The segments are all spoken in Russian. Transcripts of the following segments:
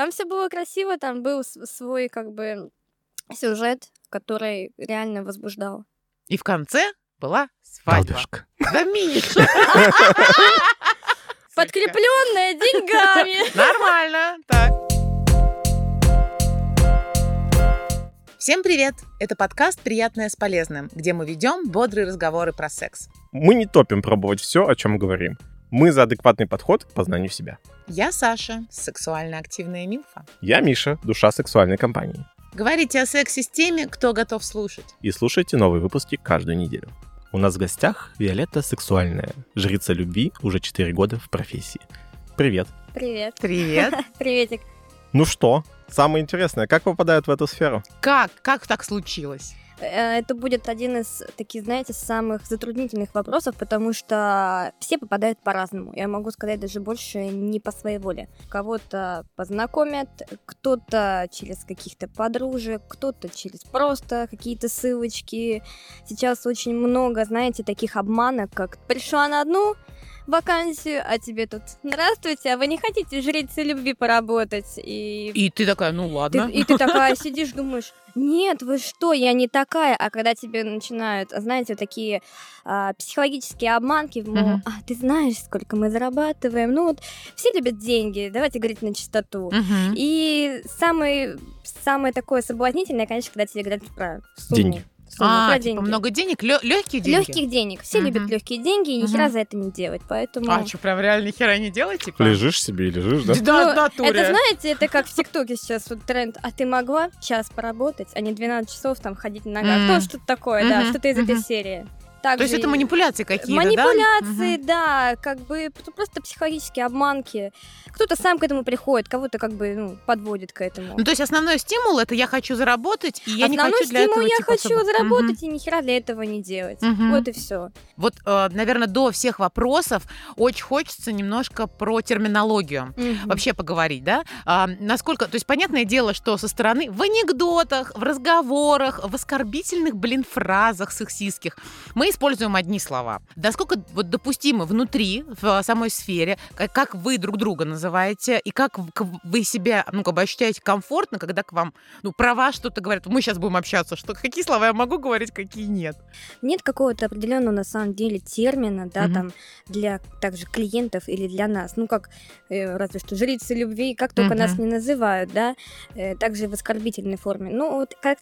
Там все было красиво, там был свой как бы сюжет, который реально возбуждал. И в конце была свадьба. Да, Миша, Подкрепленная деньгами. нормально. Так. Всем привет! Это подкаст «Приятное с полезным», где мы ведем бодрые разговоры про секс. Мы не топим пробовать все, о чем говорим. Мы за адекватный подход к познанию себя. Я Саша, сексуально активная милфа. Я Миша, душа сексуальной компании. Говорите о сексе с теми, кто готов слушать. И слушайте новые выпуски каждую неделю. У нас в гостях Виолетта Сексуальная, жрица любви уже 4 года в профессии. Привет. Привет. Привет! Приветик. Ну что, самое интересное, как попадают в эту сферу? Как? Как так случилось? Э, Это будет один из таких, знаете, самых затруднительных вопросов, потому что все попадают по-разному. Я могу сказать даже больше не по своей воле. Кого-то познакомят, кто-то через каких-то подружек, кто-то через просто какие-то ссылочки. Сейчас очень много, знаете, таких обманок, как пришла на одну вакансию, а тебе тут «Здравствуйте, а вы не хотите жрицей любви поработать?» И И ты такая, ну ты- ладно. и ты такая сидишь, думаешь, нет, вы что, я не такая. А когда тебе начинают, знаете, такие а, психологические обманки, мол, Мгм. а ты знаешь, сколько мы зарабатываем? Ну вот все любят деньги, давайте говорить на чистоту. Мгм. И самый, самое такое соблазнительное, конечно, когда тебе говорят про сумму. Деньги. А, про типа деньги. много денег, легкие деньги? Легких денег. Все любят Мгм. легкие деньги, и ни хера за это не делать. Поэтому. А что, прям реально ни хера не делать, типа? Лежишь себе и лежишь, да? Да, Ну, натуре. Это, знаете, это как в ТикТоке сейчас вот тренд. А ты могла час поработать, а не 12 часов там ходить на ногах? М. Ну, что-то такое, да, что-то из этой мгм. Серии. То есть Также это манипуляции какие-то, Манипуляции, да? да, как бы просто психологические обманки. Кто-то сам к этому приходит, кого-то как бы ну, подводит к этому. Ну, то есть основной стимул это я хочу заработать, и я не Основной хочу для стимул этого я типа, хочу особо- заработать и ни хера для этого не делать. Мгм. Вот и все. Вот, наверное, до всех вопросов очень хочется немножко про терминологию. Вообще поговорить, да? А, насколько, то есть понятное дело, что со стороны в анекдотах, в разговорах, в оскорбительных, блин, фразах сексистских мы используем одни слова. Насколько вот допустимо внутри, в самой сфере, как, как вы друг друга называете, и как вы себя, ну, как бы ощущаете комфортно, когда к вам, ну, про вас что-то говорят, мы сейчас будем общаться, что какие слова я могу говорить, какие нет. Нет какого-то определенного на самом деле термина, да, Мгм. там для также клиентов или для нас. Ну, как э, разве что жрицы любви, как только нас Мгм. не называют, да, э, также в оскорбительной форме. Ну, вот как,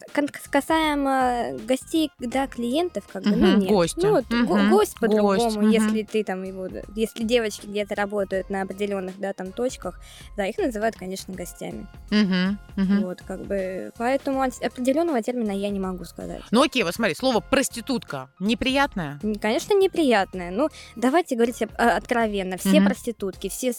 касаемо гостей, да, клиентов, как бы, ну, нет. Гостя. Ну, Мгм, гость гость, по-другому, мгм. если ты там его, если девочки где-то работают на определенных, да, там точках, да, их называют, конечно, гостями. Мгм, мгм. Вот, как бы, поэтому определенного термина я не могу сказать. Ну окей, вот смотри, слово проститутка неприятное. Конечно, неприятное. Ну, давайте говорить а, откровенно. Все Мгм. проститутки, все...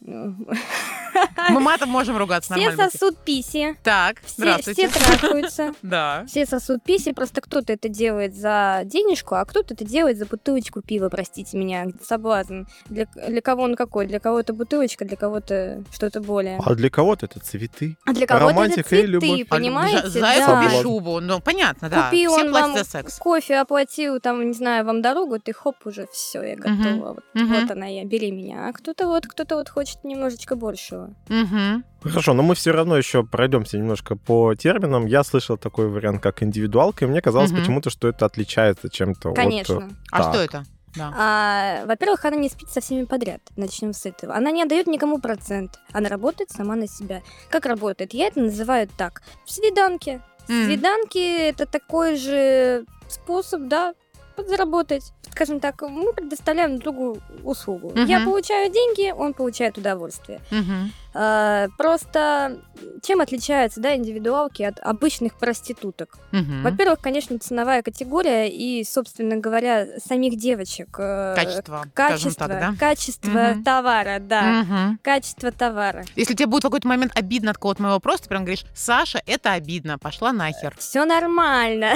Мы матом можем ругаться Все нормально. сосут писи, Так, все, здравствуйте. все трахаются, Да. все сосут писи, просто кто-то это делает за денежку, а кто-то это делает за бутылочку пива, простите меня, соблазн. Для, для кого он какой? Для кого-то бутылочка, для кого-то что-то более. А для кого-то это цветы. А для кого-то это цветы, любовь. А, понимаете? За, за это Да. шубу. Ну, понятно, да. Купил Все он платят вам за секс. кофе, оплатил, там, не знаю, вам дорогу, ты хоп, уже все, я готова. Вот, Мгм. вот она я, бери меня. А кто-то вот, кто-то вот хочет немножечко большего. Мгм. Хорошо, но мы все равно еще пройдемся немножко по терминам. Я слышал такой вариант, как индивидуалка, и мне казалось Мгм. почему-то, что это отличается чем-то от... Конечно. А Так. что это? Да. А, во-первых, она не спит со всеми подряд. Начнем с этого. Она не отдает никому процент. Она работает сама на себя. Как работает? Я это называю так. Свиданки. М. Свиданки это такой же способ, да, подзаработать. Скажем так, мы предоставляем друг другу услугу. Я Мгм. получаю деньги, он получает удовольствие. Мгм. А, просто чем отличаются, да, индивидуалки от обычных проституток? Мгм. Во-первых, конечно, ценовая категория и, собственно говоря, самих девочек. э, Качество, Качество, так, да? качество Мгм. товара, да. Мгм. Качество товара. Если тебе будет в какой-то момент обидно от кого-то моего просто, прям говоришь, Саша, это обидно, пошла нахер. Все нормально.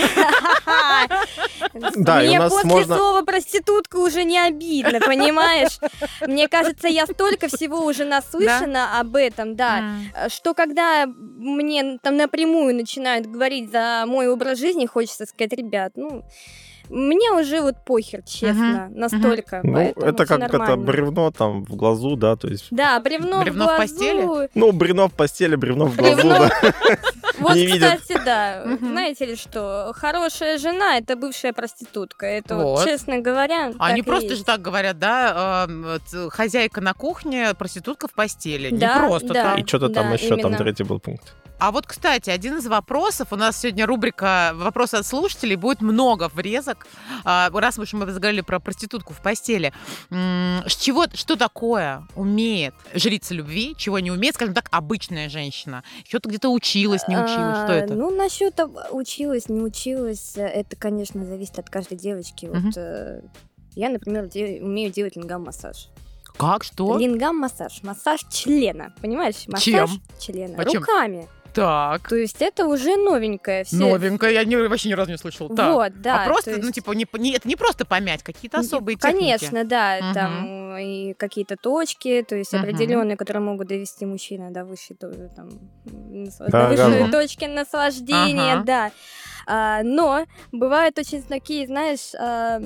Да, и у Мне нас после слова проститутка уже не обидно, понимаешь? Мне кажется, я столько всего уже наслышана об этом, да. Э, Что когда мне там напрямую начинают говорить за мой образ жизни, хочется сказать, ребят, ну, Мне уже вот похер, честно, настолько. Ну, это как это нормально. бревно там в глазу, да, то есть... Да, бревно, Бревно в в глазу. постели? Ну, бревно в постели, бревно в глазу, Бревно. да. Вот, Не видят. кстати, да. Знаете ли что? Хорошая жена это бывшая проститутка. Это вот, Вот. честно говоря. А не так и просто есть. же так говорят, да, хозяйка на кухне, проститутка в постели. Да, не просто да. так. И что-то там еще, там именно. третий был пункт. А вот, кстати, один из вопросов, у нас сегодня рубрика «Вопросы от слушателей», будет много врезок, А, раз уж мы разговаривали про проститутку в постели. Чего, что такое умеет жрица любви, чего не умеет, скажем так, обычная женщина? Что-то где-то училась, не училась, что А, это? Ну, насчет училась, не училась, это, конечно, зависит от каждой девочки. Вот э, я, например, умею делать лингам-массаж. Как, что? Лингам-массаж, массаж члена, понимаешь? Массаж Чем? члена. Почем? Руками. Так, То есть это уже новенькое. Все... новенькая, я не- вообще ни разу не слышала. Так. Вот, да. а просто, то ну, есть- типа, не, не- это не просто помять, какие-то особые техники. Конечно, да, Мгм. там и какие-то точки, то есть Мгм. определенные, которые могут довести мужчину до высшей, там, Да, до высшей да. точки наслаждения, Ага. да. А, но бывают очень такие, знаешь, а,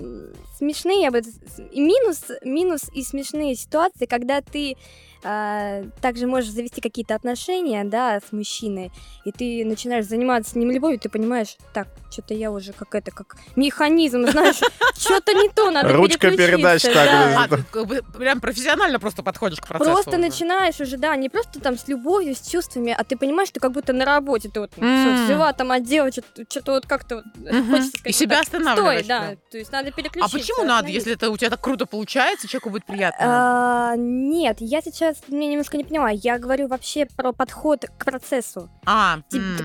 смешные, я бы и минус, минус и смешные ситуации, когда ты а, также можешь завести какие-то отношения, да, с мужчиной, и ты начинаешь заниматься с ним любовью, ты понимаешь, так, что-то я уже как это, как механизм, знаешь, что-то не то, надо Ручка передач переключиться, так. А, прям профессионально просто подходишь к процессу. Просто начинаешь уже, да, не просто там с любовью, с чувствами, а ты понимаешь, что как будто на работе ты вот взяла там отдела, что-то вот как-то хочется И сказать, себя останавливаешь Стой, да, то есть надо А переключиться. почему надо, если это у тебя так круто получается, человеку будет приятно? А, нет, я сейчас меня немножко не поняла. Я говорю вообще про подход к процессу. А.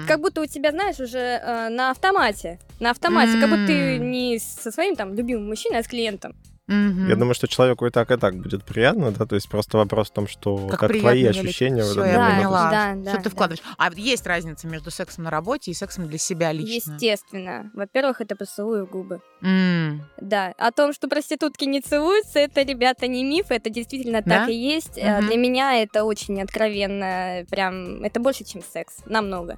Как будто у тебя, знаешь, уже э, на автомате. На автомате. Как будто ты не со своим там любимым мужчиной, а с клиентом. Мгм. Я думаю, что человеку и так, и так будет приятно, да, то есть просто вопрос в том, что Как как, твои Виолетта. ощущения в Всё, этот я Да, поняла. да, что да, ты да. вкладываешь. А вот есть разница между сексом на работе и сексом для себя лично? Естественно. Во-первых, это поцелуй в губы. М. Да, о том, что проститутки не целуются, это, ребята, не миф, это действительно Да? так и есть. Мгм. Для меня это очень откровенно, прям, это больше, чем секс, намного.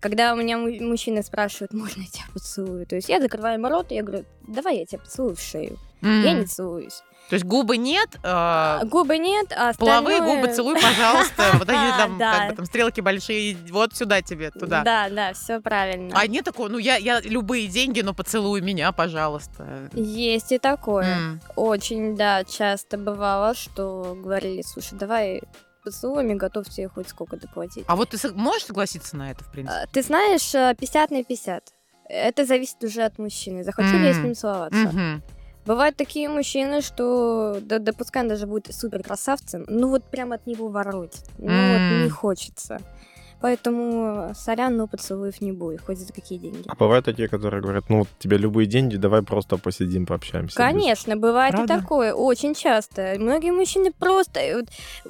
Когда у меня му- мужчины спрашивают, можно я тебя поцелую? То есть я закрываю рот, и я говорю, давай я тебя поцелую в шею. М. Я не целуюсь. То есть губы нет, а, Губы нет, а половые остальное- губы целуй, пожалуйста. Вот они там, Да. как бы там стрелки большие, вот сюда тебе, туда. Да, да, все правильно. А нет такого, ну я, я любые деньги, но поцелуй меня, пожалуйста. Есть и такое. Очень, да, часто бывало, что говорили, слушай, давай поцелуем и готов тебе хоть сколько доплатить. А вот ты можешь согласиться на это, в принципе? А, Ты знаешь, э, 50 на 50. Это зависит уже от мужчины. Захочу ли я с ним целоваться? Мгм. Бывают такие мужчины, что да, да пускай он даже будет супер красавцем, ну вот прям от него ворует. Ну М. вот не хочется. Поэтому, сорян, но поцелуев не будет, хоть за какие деньги. А бывают такие, которые говорят, ну вот тебе любые деньги, давай просто посидим, пообщаемся. Конечно, бывает Правда? и такое, очень часто. Многие мужчины просто, э, вот,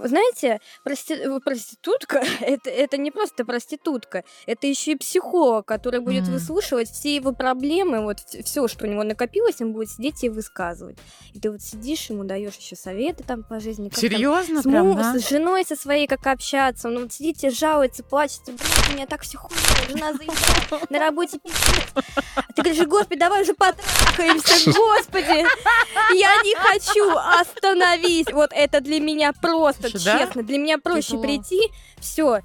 знаете, прости- э, проститутка, это, это не просто проститутка, это еще и психолог, который будет М. выслушивать все его проблемы, вот все, что у него накопилось, он будет сидеть и высказывать. И ты вот сидишь, ему даешь еще советы там по жизни. там Серьезно, с, прям, да? с женой со своей как общаться. Он вот сидите, жалуется, плачет, блин, у меня так все хуйня, жена заебала, на работе пиздец. Ты говоришь, господи, давай уже потрахаемся, господи, я не хочу, остановись. Вот это для меня просто, честно, для меня проще прийти, все,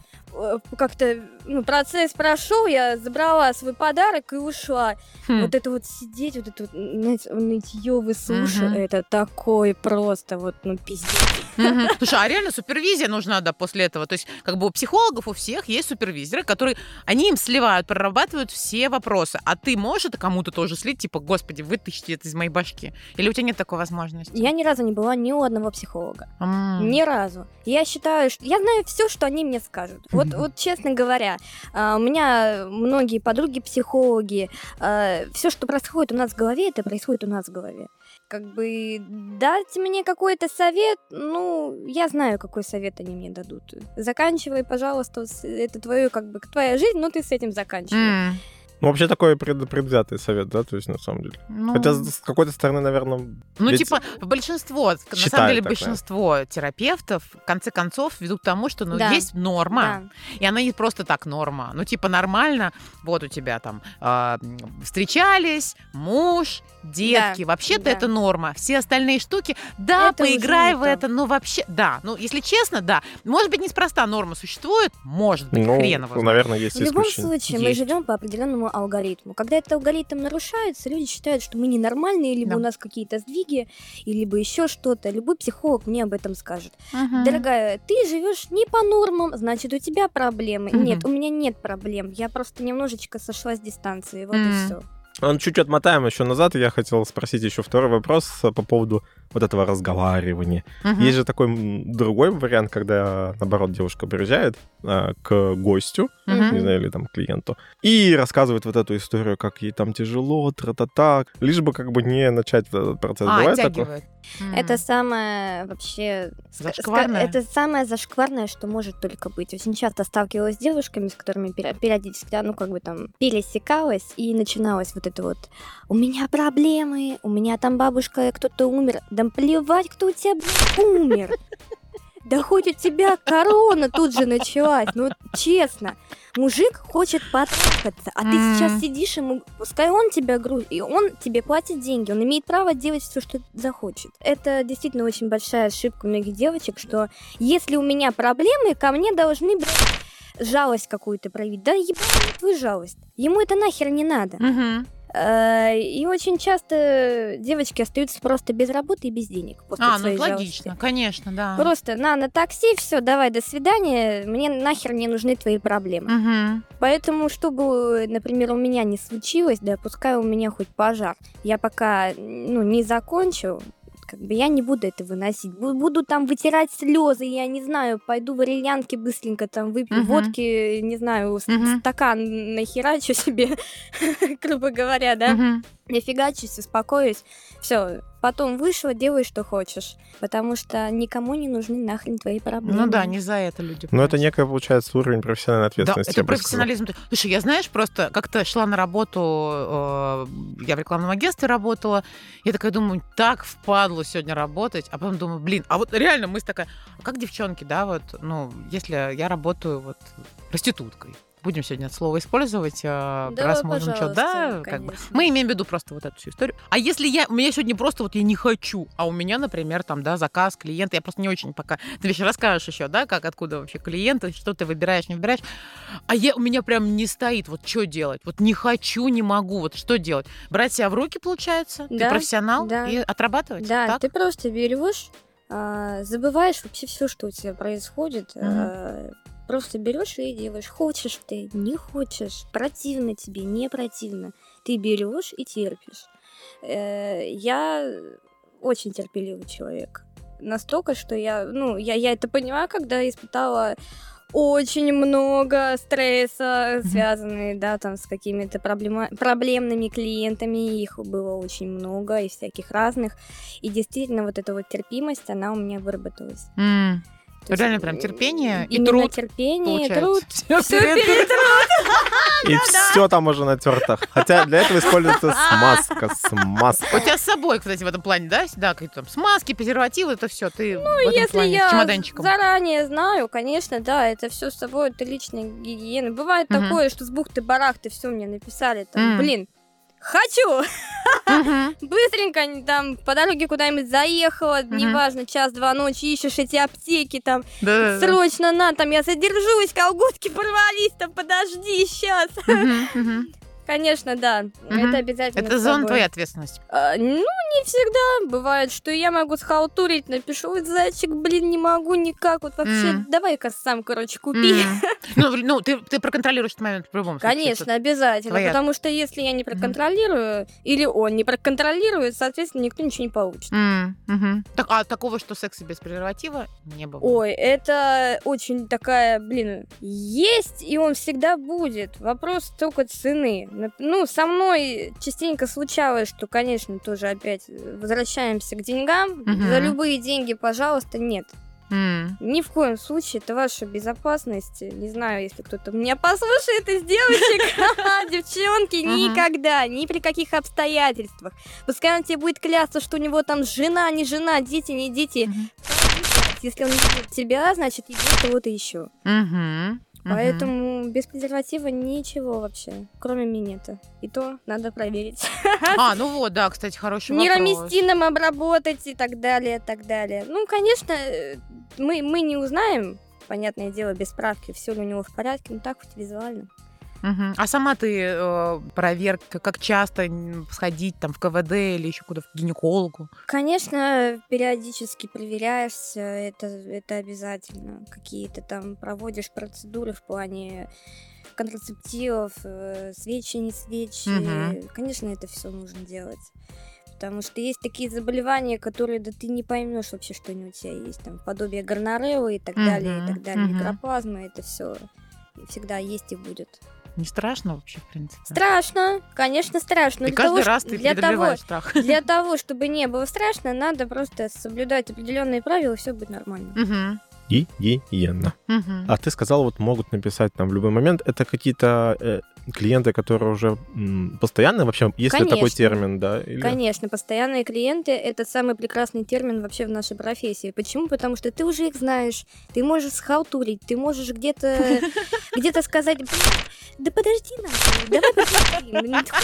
как-то ну, процесс прошел, я забрала свой подарок и ушла. Хм. Вот это вот сидеть, вот это вот, знаете, нытье выслушивать, Мгм. это такой просто вот, ну, пиздец. Мгм. Слушай, а реально супервизия нужна, да, после этого? То есть, как бы у психологов у всех есть супервизоры, которые, они им сливают, прорабатывают все вопросы. А ты можешь это кому-то тоже слить, типа, господи, вытащите это из моей башки? Или у тебя нет такой возможности? Я ни разу не была ни у одного психолога. М. Ни разу. Я считаю, что я знаю все, что они мне скажут. Вот, вот честно говоря, а, у меня многие подруги психологи. Все, что происходит у нас в голове, это происходит у нас в голове. Как бы дать мне какой-то совет, ну, я знаю, какой совет они мне дадут. Заканчивай, пожалуйста, это твою, как бы, твоя жизнь, но ты с этим заканчивай. М. Ну, вообще такой пред- предвзятый совет, да, то есть на самом деле. Ну, Хотя с какой-то стороны, наверное, Ну, ведь- типа, большинство, на самом деле, так, большинство терапевтов в конце концов ведут к тому, что ну, Да. есть норма, Да. и она не просто так норма. Ну, типа, нормально, вот у тебя там м, встречались, муж, детки. Да, Вообще-то да. это норма. Все остальные штуки, да, Это поиграй в то. это, но вообще, да. Ну, если честно, да. Может быть, неспроста норма существует, может быть, ну, хрен его наверное, есть В любом исключения. случае, мы Есть. живем по определенному алгоритму. Когда этот алгоритм нарушается, люди считают, что мы ненормальные, либо Да. у нас какие-то сдвиги, и либо еще что-то. Любой психолог мне об этом скажет. Мгм. Дорогая, ты живешь не по нормам, значит, у тебя проблемы. Мгм. Нет, у меня нет проблем. Я просто немножечко сошла с дистанции. Вот Мгм. и все. А, ну, чуть-чуть отмотаем еще назад, и я хотел спросить еще второй вопрос а, по поводу вот этого разговаривания. Мгм. Есть же такой другой вариант, когда, наоборот, девушка приезжает а, к гостю, Мгм. не знаю, или там клиенту, и рассказывает вот эту историю, как ей там тяжело, тра-та-та, лишь бы как бы не начать этот процесс. А, Бывает такое? М. Это самое вообще... Зашкварное? Это самое зашкварное, что может только быть. Очень часто сталкивалась с девушками, с которыми периодически, ну, как бы там пересекалась, и начиналось вот это вот «У меня проблемы, у меня там бабушка, кто-то умер». Да плевать, кто у тебя, умер. Да хоть у тебя корона тут же началась, ну честно. Мужик хочет потрахаться, а ты сейчас сидишь ему, пускай он тебя грузит, и он тебе платит деньги, он имеет право делать все, что захочет. Это действительно очень большая ошибка многих девочек, что если у меня проблемы, ко мне должны, блядь, жалость какую-то проявить. Да ебаная твою жалость. Ему это нахер не надо. Мгм. Э, И очень часто девочки остаются просто без работы и без денег после А, ну своей это жалости. логично, конечно, да. Просто на, на такси, все, давай, до свидания, мне нахер не нужны твои проблемы. Мгм. Поэтому, чтобы, например, у меня не случилось, да, пускай у меня хоть пожар, я пока, ну, не закончу, как бы я не буду это выносить. Бу- Буду там вытирать слезы, я не знаю, пойду валерьянки быстренько там выпью, Мгм. водки, не знаю, Мгм. стакан нахерачу себе, грубо говоря, да, Мгм. нафигачусь, успокоюсь, все, потом вышла, делай, что хочешь, потому что никому не нужны нахрен твои проблемы. Ну да, не за это люди. Но это платят. некая, получается, уровень профессиональной Да, ответственности. это я бы сказал. профессионализм. Слушай, я, знаешь, просто как-то шла на работу, э, я в рекламном агентстве работала, я такая думаю, так впадло сегодня работать, а потом думаю, блин, а вот реально мысль такая, а как девчонки, да, вот, ну, если я работаю вот проституткой, будем сегодня это слово использовать, э, Да, раз можем что, да, пожалуйста, как бы. конечно. Мы имеем в виду просто вот эту всю историю. А если я, у меня сегодня просто вот я не хочу, а у меня, например, там, да, заказ, клиент, я просто не очень пока, ты еще расскажешь еще, да, как, откуда вообще клиенты, что ты выбираешь, не выбираешь, а я, у меня прям не стоит, вот что делать, вот не хочу, не могу, вот что делать? Брать себя в руки, получается? Ты Да, профессионал? да. И отрабатывать? Да, Так? ты просто берешь, а, забываешь вообще все, что у тебя происходит. Мгм. Просто берешь и делаешь. Хочешь ты, не хочешь, противно тебе, не противно. Ты берешь и терпишь. Э, Я очень терпеливый человек. Настолько, что я, ну, я, я это понимаю, когда испытала очень много стресса, связанные, да, там, с какими-то проблема- проблемными клиентами, их было очень много, и всяких разных, и действительно вот эта вот терпимость, она у меня выработалась. М, То есть, Реально прям терпение и труд, терпение, и получается. труд. Всё Всё перед- И все там уже натерто. Хотя для этого используется смазка, смазка. У тебя с собой, кстати, в этом плане, да? Да, какие-то там смазки, презервативы, это все. Ты ну, Если я заранее знаю, конечно, да, это все с собой, это личная гигиена. Бывает такое, что с бухты-барахты все мне написали, там, блин, хочу! Быстренько там по дороге куда-нибудь заехала, Мгм. неважно, час-два ночи, ищешь эти аптеки, там, Да-да-да. срочно на, там, я задержусь, колготки порвались, там, подожди, сейчас. Конечно, да, Мгм. это обязательно Это зона твоей ответственности. А, ну, не всегда. Бывает, что я могу схалтурить, напишу, «Ой, зайчик, блин, не могу никак. Вот вообще, М. давай-ка сам, короче, купи. М. Ну, ну, ты, ты проконтролируешь этот момент в любом случае. Конечно, обязательно. твоя- Потому что если я не проконтролирую, или он не проконтролирует, соответственно, никто ничего не получит. М, мгм. Так, а такого, что секса без презерватива, не было? Ой, это очень такая, блин, есть, и он всегда будет. Вопрос только цены. Ну, со мной частенько случалось, что, конечно, тоже опять возвращаемся к деньгам. Мгм. За любые деньги, пожалуйста, нет. М. Ни в коем случае, это ваша безопасность. Не знаю, если кто-то меня послушает из девочек, девчонки, Мгм. никогда, ни при каких обстоятельствах. Пускай он тебе будет клясться, что у него там жена, не жена, дети, не дети. Если он видит тебя, значит, идет кого-то еще. Поэтому без презерватива ничего вообще, кроме минета. И то надо проверить. А, ну вот, да, кстати, хороший вопрос. Нероместином обработать и так далее, так далее. Ну, конечно, э, мы, мы не узнаем, понятное дело, без справки, все ли у него в порядке, ну так хоть визуально. Мгм. А сама ты э, проверка, как часто сходить там в КВД или еще куда, к гинекологу? Конечно, периодически проверяешься, это, это обязательно. Какие-то там проводишь процедуры в плане контрацептивов, э, свечи, не свечи. Мгм. Конечно, это все нужно делать. Потому что есть такие заболевания, которые да ты не поймешь вообще, что они у тебя есть. Там подобие горнорео и так далее, и так далее. мгм. Микроплазма, это все всегда есть и будет. Не страшно вообще, в принципе? Страшно, конечно, страшно. И Для каждый того, раз ты для того, страх. для того, чтобы не было страшно, надо просто соблюдать определенные правила, и все будет нормально. Мгм. Гигиена. Мгм. А ты сказал, вот могут написать там в любой момент. Это какие-то э, клиенты, которые уже м, постоянно вообще? Есть ли такой термин, да? Или- Конечно, постоянные клиенты – это самый прекрасный термин вообще в нашей профессии. Почему? Потому что ты уже их знаешь, ты можешь схалтурить, ты можешь где-то где-то сказать, «Блин, да подожди нахуй, давай посмотрим.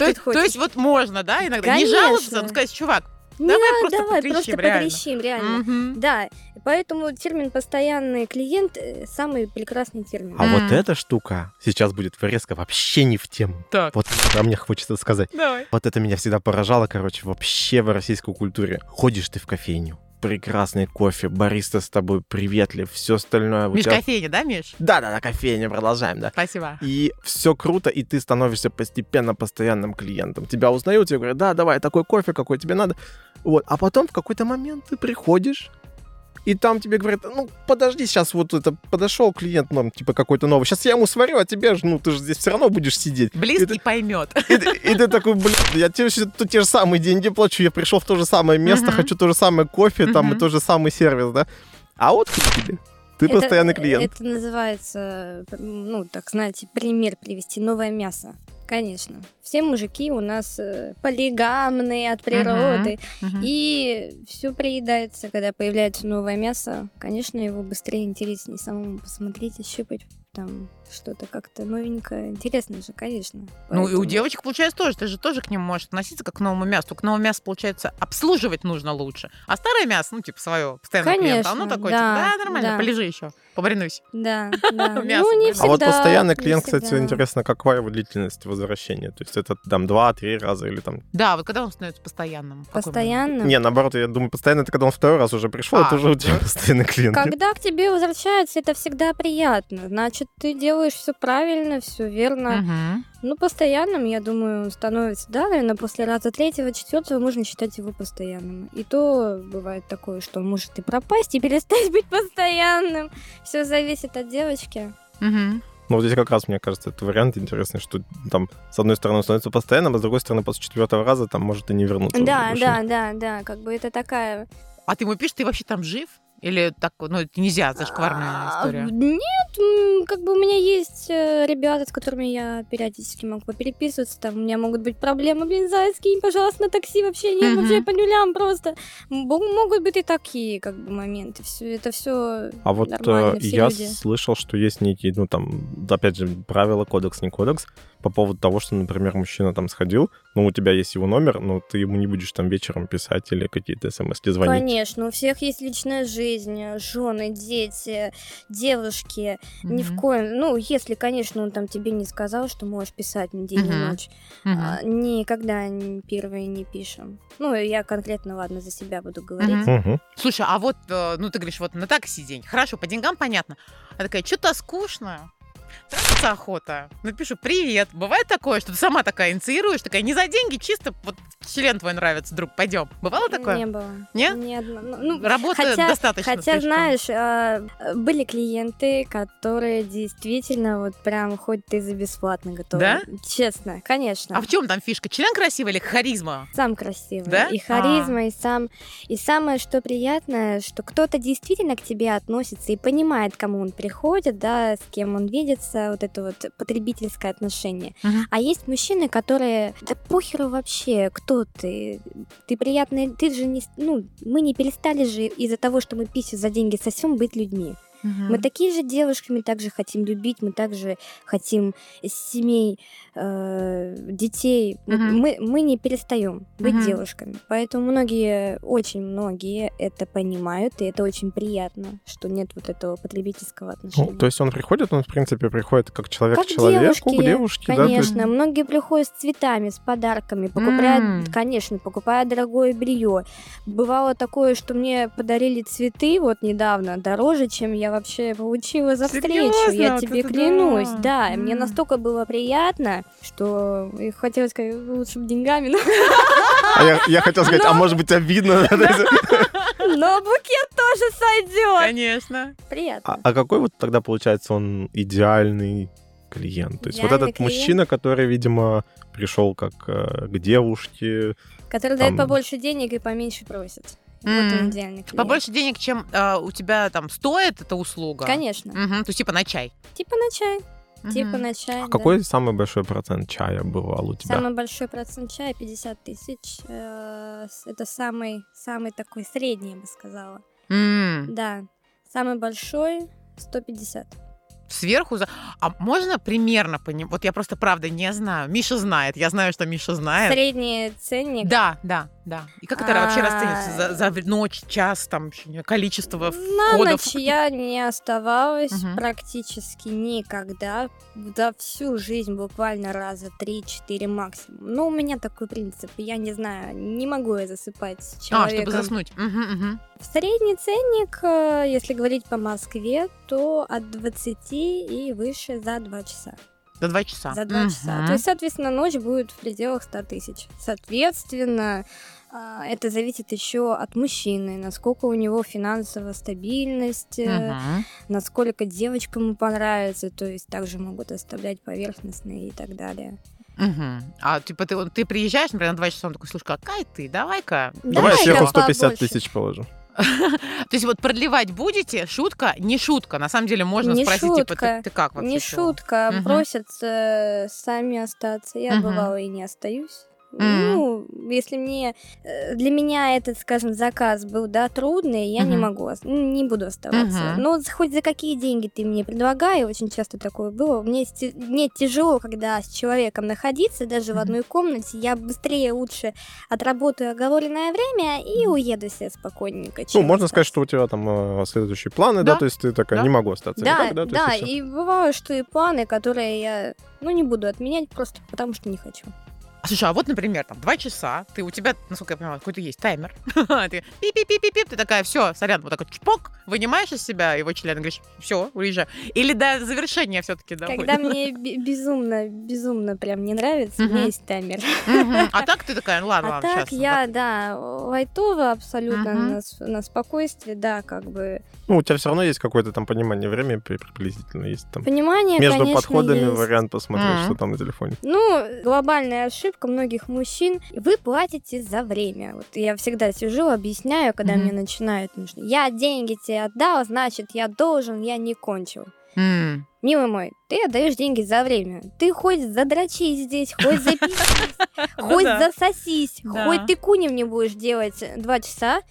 Ну, То, есть, вот можно, да, иногда не жаловаться, но сказать, чувак, Не давай надо, просто давай, потрещим, просто реально. потрещим, реально. мгм. Да, поэтому термин «постоянный клиент» э, самый прекрасный термин. А вот Мгм. эта штука сейчас будет резко вообще не в тему. Так, Вот про мне хочется сказать. давай. Вот это меня всегда поражало, короче, вообще в российской культуре. Ходишь ты в кофейню, прекрасный кофе, бариста с тобой приветлив, все остальное. Миш, тебя- кофейня, да, Миш? Да-да-да, кофейня, продолжаем, да. Спасибо. И все круто, и ты становишься постепенно постоянным клиентом. Тебя узнают, тебе говорят, да, давай, такой кофе, какой тебе надо. Вот. А потом в какой-то момент ты приходишь, и там тебе говорят, ну, подожди, сейчас вот это подошел клиент нам, типа, какой-то новый. Сейчас я ему сварю, а тебе же, ну, ты же здесь все равно будешь сидеть. Близкий И ты- поймет. И, ты- и ты такой, блин, я тебе все тут те же самые деньги плачу, я пришел в то же самое место, Мгм. хочу то же самое кофе, там, и тот же самый сервис, да? А вот тебе. Ты Это- постоянный клиент. Это называется, ну, так знаете, пример привести новое мясо. Конечно. Все мужики у нас э, полигамные от природы. Мгм. И все приедается, когда появляется новое мясо. Конечно, его быстрее интереснее самому посмотреть и щупать там что-то как-то новенькое. Интересно же, конечно. Ну и у Поэтому- девочек получается тоже, ты же тоже к ним можешь относиться как к новому мясу. Только новое мясо, получается, обслуживать нужно лучше. А старое мясо, ну, типа, свое постоянное клиента, оно Конечно, такое, да, типа, да, нормально, да. полежи еще, побринусь. Да, да. Мясо, ну, не всегда. А вот постоянный клиент, кстати, интересно, какая его длительность возвращения? То есть это там два-три раза или там... Да, вот когда он становится постоянным? Постоянно. Не, наоборот, я думаю, постоянно это когда он второй раз уже пришел, А, это уже у тебя постоянный клиент. Когда к тебе возвращаются, это всегда приятно. Значит, ты делаешь все правильно, все верно. Мгм. Ну, постоянным, я думаю, он становится, да, наверное, после раза третьего, четвертого можно считать его постоянным. И то бывает такое, что он может и пропасть, и перестать быть постоянным. Все зависит от девочки. Мгм. Ну, вот здесь как раз, мне кажется, это вариант интересный, что там, с одной стороны, он становится постоянным, а с другой стороны, после четвертого раза там может и не вернуться. Да, да, да, да, как бы это такая... А ты ему пишешь, ты вообще там жив? Или так, ну, это нельзя, зашкварная А, история? Нет, как бы у меня есть э, ребята, с которыми я периодически могу переписываться, там у меня могут быть проблемы, блин, Зая, скинь, пожалуйста, на такси, вообще нет, Мгм. вообще по нулям просто. Могут быть и такие, как бы, моменты, все это все А вот Нормально, э, все я люди. слышал, что есть некие, ну там, опять же, правила, кодекс, не кодекс, по поводу того, что, например, мужчина там сходил, ну, у тебя есть его номер, но ты ему не будешь там вечером писать или какие-то смс звонить. Конечно, у всех есть личная жизнь, жены, дети, девушки. Ни в коем... Ну, если, конечно, он там тебе не сказал, что можешь писать ни день, ни Мгм. ночь. А, никогда первые не пишем. Ну, я конкретно, ладно, за себя буду говорить. Мгм. Мгм. Слушай, а вот, э, ну ты говоришь, вот на такси день. Хорошо, по деньгам понятно. А такая, что-то скучно. Трахаться охота. Напишу, привет. Бывает такое, что ты сама такая инициируешь, такая не за деньги, чисто вот член твой нравится, друг, пойдем. Бывало такое? Не было. Не? Ни одно- ну, ну, Работа хотя- достаточно Хотя, слишком. знаешь, а, были клиенты, которые действительно вот прям хоть ты за бесплатно готовы. Да? Честно, конечно. А в чем там фишка? Член красивый или харизма? Сам красивый. Да? И харизма, и сам. И самое, что приятное, что кто-то действительно к тебе относится и понимает, кому он приходит, да, с кем он видится, вот это вот потребительское отношение. Мгм. А есть мужчины, которые, да похеру вообще, кто ты? Ты приятный, ты же не, ну, мы не перестали же из-за того, что мы писю за деньги сосем, быть людьми. Мы такие же девушки, мы также хотим любить, мы также хотим семей, э, детей. Мы- Мгм. Мы, мы не перестаем быть Мгм. девушками. Поэтому многие, очень многие это понимают, и это очень приятно, что нет вот этого потребительского отношения. Ну, то есть он приходит, он, в принципе, приходит как человек Как к человеку, девушки, к девушке, да? то есть- Конечно, многие приходят с цветами, с подарками, покупают, М. конечно, покупают дорогое белье. Бывало такое, что мне подарили цветы вот недавно дороже, чем я вообще получила за встречу. Я тебе это клянусь, да. да. и Мне настолько было приятно, что и хотелось сказать, лучше бы деньгами, но, А я, я хотел сказать, а Но- может быть обидно? но букет тоже сойдет. Конечно. Приятно. А, а какой вот тогда получается он идеальный клиент? То есть вот Идеальный этот клиент? мужчина, который, видимо, пришел как э, к девушке. Который дает там- побольше денег и поменьше просит. Вот М. он идеальный клиент. Побольше денег, чем а, у тебя там стоит эта услуга. Конечно. Мгм, То есть типа на чай. Типа на чай. Типа Мгм. на чай. А да. какой самый большой процент чая бывал у тебя? Самый большой процент чая 50 тысяч. Э, Это самый, самый такой средний, я бы сказала. М, Да. Самый большой 150. Сверху за... А можно примерно понимать? Вот я просто правда не знаю. Миша знает. Я знаю, что Миша знает. Средний ценник. Да, да, да. И как это вообще А, расценивается? За, за в- ночь, час, там, количество На входов? ночь я не оставалась Мгм. практически никогда. За всю жизнь буквально раза 3-4 максимум. Ну, у меня такой принцип. Я не знаю, не могу я засыпать с А, человеком. чтобы заснуть. Мгм, мгм. Средний ценник, э, если говорить по Москве, то от 20 и выше за 2 часа. За два часа. За 2 часа. Мгм. То есть, соответственно, ночь будет в пределах 100 тысяч. Соответственно, а, это зависит еще от мужчины, насколько у него финансовая стабильность, Мгм. насколько девочка ему понравится, то есть также могут оставлять поверхностные и так далее. Мгм. А типа ты, ты приезжаешь, например, на два часа, он такой, слушай, какая ты, давай-ка. Давай Давай-ка сверху 150 побольше. тысяч положу. То есть вот продлевать будете? Шутка? Не шутка. На самом деле можно Не спросить, типа, шутка. ты, ты как вообще? Не чего? шутка, Мгм. просят э, сами остаться. Я Мгм. бывала и не остаюсь. Мгм. Ну, если мне э, для меня этот, скажем, заказ был да трудный, я не Мгм. могу, ну, не буду оставаться. Мгм. Но хоть за какие деньги ты мне предлагай, очень часто такое было. Мне, мне тяжело, когда с человеком находиться, даже в Мгм. одной комнате. Я быстрее лучше отработаю оговоренное время и уеду себе спокойненько. Ну, можно сказать, что у тебя там э, следующие планы, да, Да. то есть ты такая, Да. не могу остаться Да, никак, да? да, и бывало, что и планы, которые я, ну, не буду отменять просто потому, что не хочу. А, Слушай, а вот, например, там два часа, ты у тебя, насколько я понимаю, какой-то есть таймер. ты пип-пип-пип-пип, ты такая, все, сорян, вот так вот чпок, вынимаешь из себя его член говоришь, все, уезжай. Или до завершения все-таки доходит. Когда мне бе- безумно, безумно прям не нравится, у меня есть таймер. А так ты такая, ну ладно, А ладно, так сейчас. я, да, лайтово абсолютно на, с- на спокойствии, да, как бы. Ну, у тебя все равно есть какое-то там понимание времени при- приблизительно, есть там Понимание, между конечно, подходами есть. вариант посмотреть, что там на телефоне. Ну, глобальная ошибка многих мужчин. Вы платите за время. Вот я всегда сижу, объясняю, когда Мгм. мне начинают нужны. Я деньги тебе отдал, значит, я должен, я не кончил. М. Милый мой, ты отдаешь деньги за время. Ты хоть задрочись здесь, хоть записись, хоть да. засосись, хоть ты кунем не будешь делать два часа,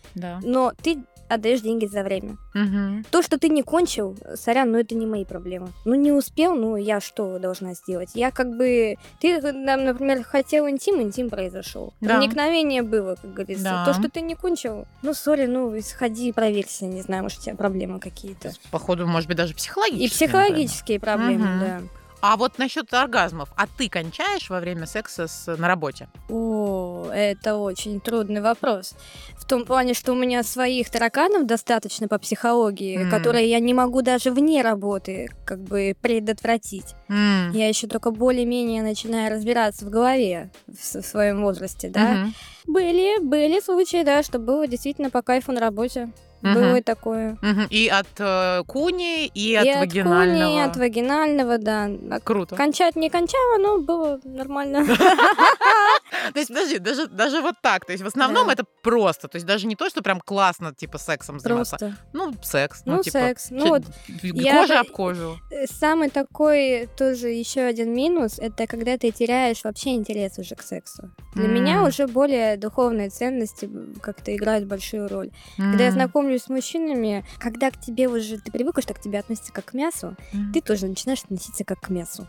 но ты отдаешь деньги за время. Мгм. То, что ты не кончил, сорян, ну это не мои проблемы. Ну не успел, ну я что должна сделать? Я как бы... Ты, например, хотел интим, интим произошел. Да. Проникновение было, как говорится. Да. То, что ты не кончил, ну сори, ну сходи, проверься, не знаю, может у тебя проблемы какие-то. Походу, может быть, даже психологически. И психологические проблемы, Мгм. да. А вот насчет оргазмов. А ты кончаешь во время секса с, на работе? О, это очень трудный вопрос. В том плане, что у меня своих тараканов достаточно по психологии, М. которые я не могу даже вне работы как бы предотвратить. М. Я еще только более-менее начинаю разбираться в голове в, в своем возрасте, да. Мгм. Были, были случаи, да, что было действительно по кайфу на работе. Мгм. Было такое. Мгм. И от э, куни, и, от и от вагинального. куни, и от вагинального, да. Круто. Кончать не кончала, но было нормально. То есть, подожди, даже, даже вот так. То есть, в основном Да. это просто. То есть, даже не то, что прям классно, типа, сексом заниматься. Просто. Ну, секс. Ну, Ну, типа, секс. Ну, вот кожа я- об кожу. Э, Самый такой тоже еще один минус это когда ты теряешь вообще интерес уже к сексу. Для М. меня уже более духовные ценности как-то играют большую роль. Когда я знакомлюсь с мужчинами, когда к тебе уже ты привыкла, что к тебе относятся как к мясу, М. ты тоже начинаешь относиться как к мясу.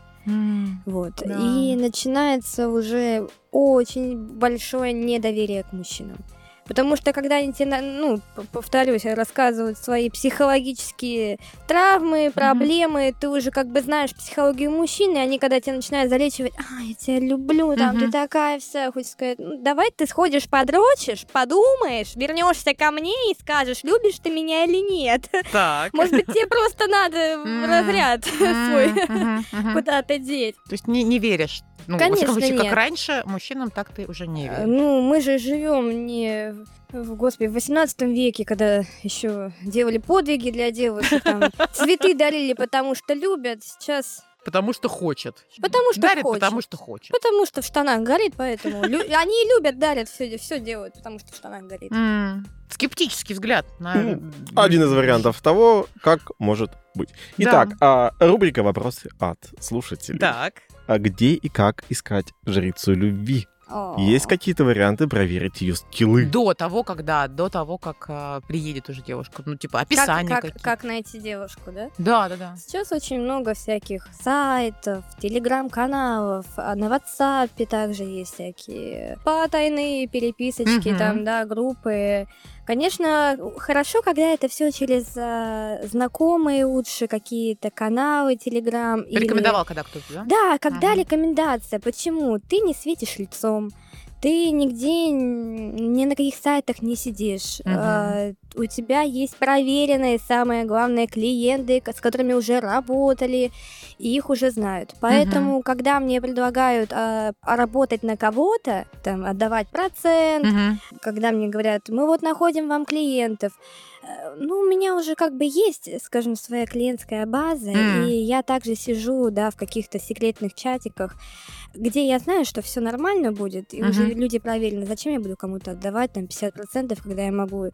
Вот. Да. И начинается уже очень большое недоверие к мужчинам. Потому что когда они тебе, ну, повторюсь, рассказывают свои психологические травмы, проблемы, ты уже как бы знаешь психологию мужчины, и они когда тебя начинают залечивать, а, я тебя люблю, там, ты Мгм. такая вся, хочешь сказать, «Ну, давай ты сходишь, подрочишь, подумаешь, вернешься ко мне и скажешь, любишь ты меня или нет. Так. Может быть, тебе просто надо разряд свой куда-то деть. То есть не, не веришь? Ну, во Конечно, случае, нет. как раньше, мужчинам так ты уже не веришь. Ну, мы же живем не в, господи, в 18 веке, когда еще делали подвиги для девушек, там, цветы дарили, потому что любят. Сейчас Потому что хочет. Потому что Дарит, хочет. потому что хочет. потому что в штанах горит, поэтому лю- они и любят, дарят, все, все делают, потому что в штанах горит. М. Скептический взгляд на... М, Один из вариантов того, как может быть. Итак, а, рубрика «Вопросы от слушателей». Так. А где и как искать жрицу любви? О. Есть какие-то варианты проверить ее скиллы? До того, когда, до того, как а, приедет уже девушка. Ну, типа, Как, описание как, какие-то. как найти девушку, да? Да, да, да. Сейчас очень много всяких сайтов, телеграм-каналов, а на WhatsApp также есть всякие потайные переписочки, Мгм. там, да, группы. Конечно, хорошо, когда это все через а, знакомые лучше какие-то каналы, телеграм. или- Рекомендовал когда кто-то, да? Да, когда Мгм. рекомендация. Почему? Ты не светишь лицом. Ты нигде, ни на каких сайтах не сидишь. Мгм. А, у тебя есть проверенные, самое главное, клиенты, с которыми уже работали, и их уже знают. Поэтому, когда мне предлагают а, а, работать на кого-то, там, отдавать процент, Мгм. когда мне говорят, мы вот находим вам клиентов, э, ну, у меня уже как бы есть, скажем, своя клиентская база, М. и я также сижу, да, в каких-то секретных чатиках, где я знаю, что все нормально будет, и уже Мгм. люди проверены. Зачем я буду кому-то отдавать там 50%, когда я могу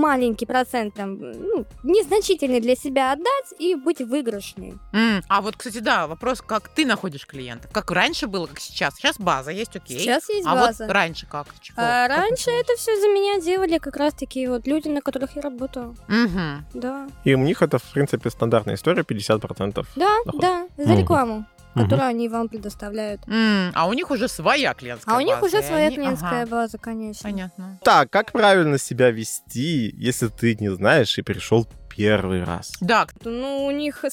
маленький процент, там, ну, незначительный для себя отдать и быть выигрышной. М, А вот, кстати, да, вопрос, как ты находишь клиентов? Как раньше было, как сейчас? Сейчас база есть, окей. Сейчас есть а база. вот раньше как? Чего? А Как раньше это все за меня делали как раз-таки вот люди, на которых я работала. Мгм. Да. И у них это, в принципе, стандартная история, 50%. Да, Доход. да, за рекламу, Мгм. Которую они вам предоставляют. М, А у них уже своя клиентская А у них база, уже своя они- клиентская Ага, база, конечно. Понятно. Так, как правильно себя вести, если ты не знаешь и пришел первый раз? Да, Ну, у них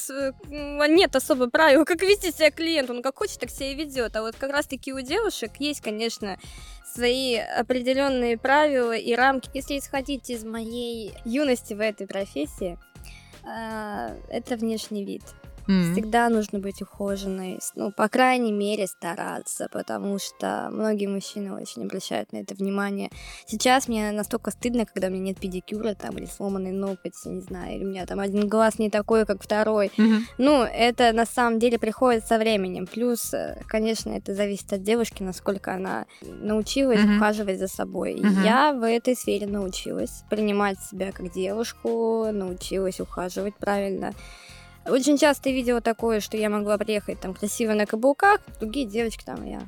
нет особо правил, как вести себя клиент. Он как хочет, так себя и ведет. А вот как раз-таки у девушек есть, конечно, свои определенные правила и рамки. Если исходить из моей юности в этой профессии, а, это внешний вид. М. Всегда нужно быть ухоженной, ну, по крайней мере, стараться, потому что многие мужчины очень обращают на это внимание. Сейчас мне настолько стыдно, когда у меня нет педикюра там или сломанный ноготь, я не знаю, или у меня там один глаз не такой, как второй. Мгм. Ну, это на самом деле приходит со временем. Плюс, э, конечно, это зависит от девушки, насколько она научилась Мгм. ухаживать за собой. Мгм. Я в этой сфере научилась принимать себя как девушку, научилась ухаживать правильно. Очень часто видела такое, что я могла приехать там красиво на каблуках, другие девочки там я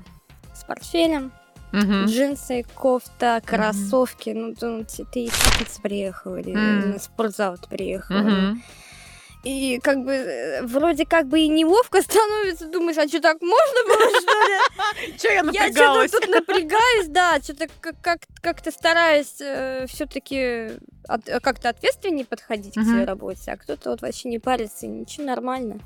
с портфелем, Мгм. джинсы, кофта, кроссовки. Ну, ты, ты, пятницы приехала или Мгм. на спортзал приехала. Мгм. И как бы э, вроде как бы и неловко становится, думаешь, а что так можно было, что ли? Чё я Я напрягалась? что-то тут напрягаюсь, да, что-то как- как- как-то стараюсь все-таки как-то ответственнее подходить к своей работе, а кто-то вот вообще не парится, ничего, нормально.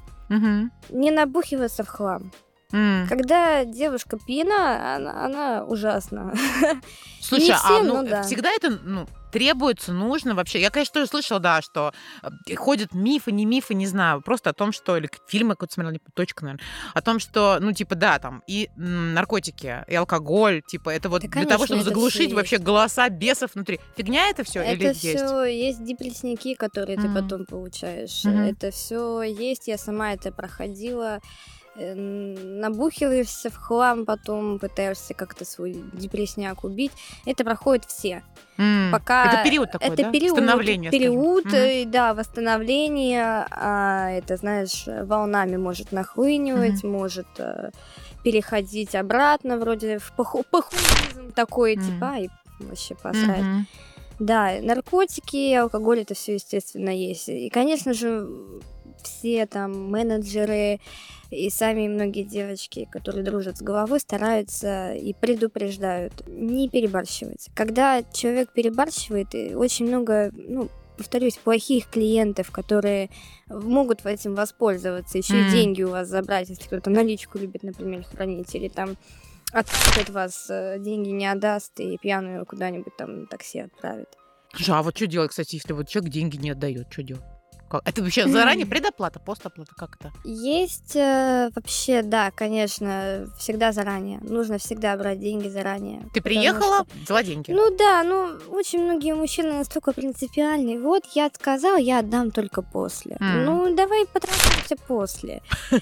Не набухиваться в хлам. М. Когда девушка пьяна, она, она ужасна. Слушай, а всем, ну, ну да. всегда это ну, требуется, нужно вообще. Я, конечно, тоже слышала, да, что э, ходят мифы, не мифы, не знаю, просто о том, что, или фильмы какой-то смотрела, точка, наверное, о том, что, ну, типа, да, там, и наркотики, и алкоголь, типа, это вот Да, для того, чтобы это заглушить вообще голоса бесов внутри. Фигня это все или Это есть? все есть депрессники, которые ты Мгм. потом получаешь. Мгм. Это все есть. Я сама это проходила. Набухиваешься в хлам, потом пытаешься как-то свой депрессняк убить. Это проходит все. М. Пока Это период такой, это да? период, Становление, период, э, да, восстановление. а, это, знаешь, волнами может нахлынивать, может э, переходить обратно, вроде в паху- такой, Мгм. типа, и вообще посрать. Мгм. Да, наркотики, алкоголь, это все, естественно, есть. И, конечно же, все там менеджеры и сами многие девочки, которые дружат с головой, стараются и предупреждают не перебарщивать. Когда человек перебарщивает, очень много, ну, повторюсь, плохих клиентов, которые могут этим воспользоваться, еще Мгм. и деньги у вас забрать, если кто-то наличку любит, например, хранить, или там откусит вас, э, деньги не отдаст и пьяную куда-нибудь там на такси отправит. Слушай, а вот что делать, кстати, если вот человек деньги не отдает, что делать? Как? Это вообще заранее предоплата, постоплата, как это? Есть э, вообще, да, конечно, всегда заранее. Нужно всегда брать деньги заранее. Ты приехала, что- взяла деньги. Ну да, ну очень многие мужчины настолько принципиальные. Вот я сказал, я отдам только после. М. Ну давай потратимся после.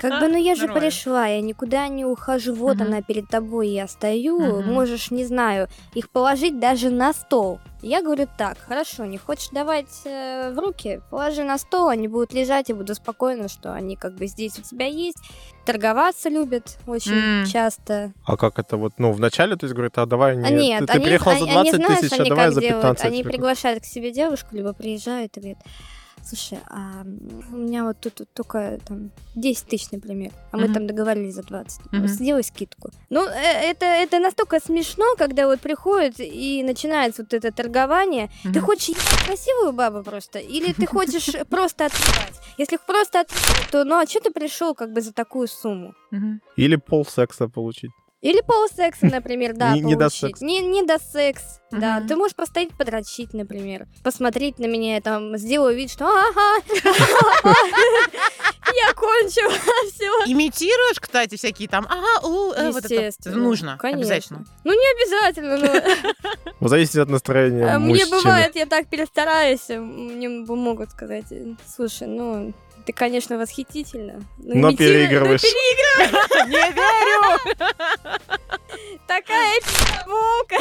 Как бы, ну я же пришла, я никуда не ухожу. Вот она перед тобой, я стою. Можешь, не знаю, их положить даже на стол. Я говорю так, хорошо, не хочешь давать э, в руки, положи на стол, они будут лежать, и буду спокойна, что они как бы здесь у тебя есть. Торговаться любят очень М. часто. А как это вот, ну, вначале, то есть, говорит, а давай, А нет, нет, ты, ты они, приехал за они- 20 они, знаешь, тысяч, а они давай как за делают? 15. Они Такой, приглашают к себе девушку, либо приезжают и говорят, слушай, а у меня вот тут вот только там 10 тысяч, например, а мы Мгм. там договорились за 20. Мгм. Вот Сделай скидку. Ну, э, это, это настолько смешно, когда вот приходит и начинается вот это торгование. Ты Мгм. хочешь красивую бабу просто? Или ты хочешь просто отъебать? Если просто отъебать, то ну а что ты пришел как бы за такую сумму? Или пол секса получить. Или полсекса, например, да, Не- не до получить. Не, не до секс, да. Мгм. Ты можешь постоять подрочить, например. Посмотреть на меня, я там сделаю вид, что ага, я кончила, все. Имитируешь, кстати, всякие там, ага, у, э, вот это. Нужно, Конечно. обязательно. Ну, не обязательно, но Ну, Зависит от настроения мне бывает, я так перестараюсь, мне могут сказать, слушай, ну, ты, конечно, восхитительно. Но имитируй- переигрываешь. Не верю! Такая пи***волка.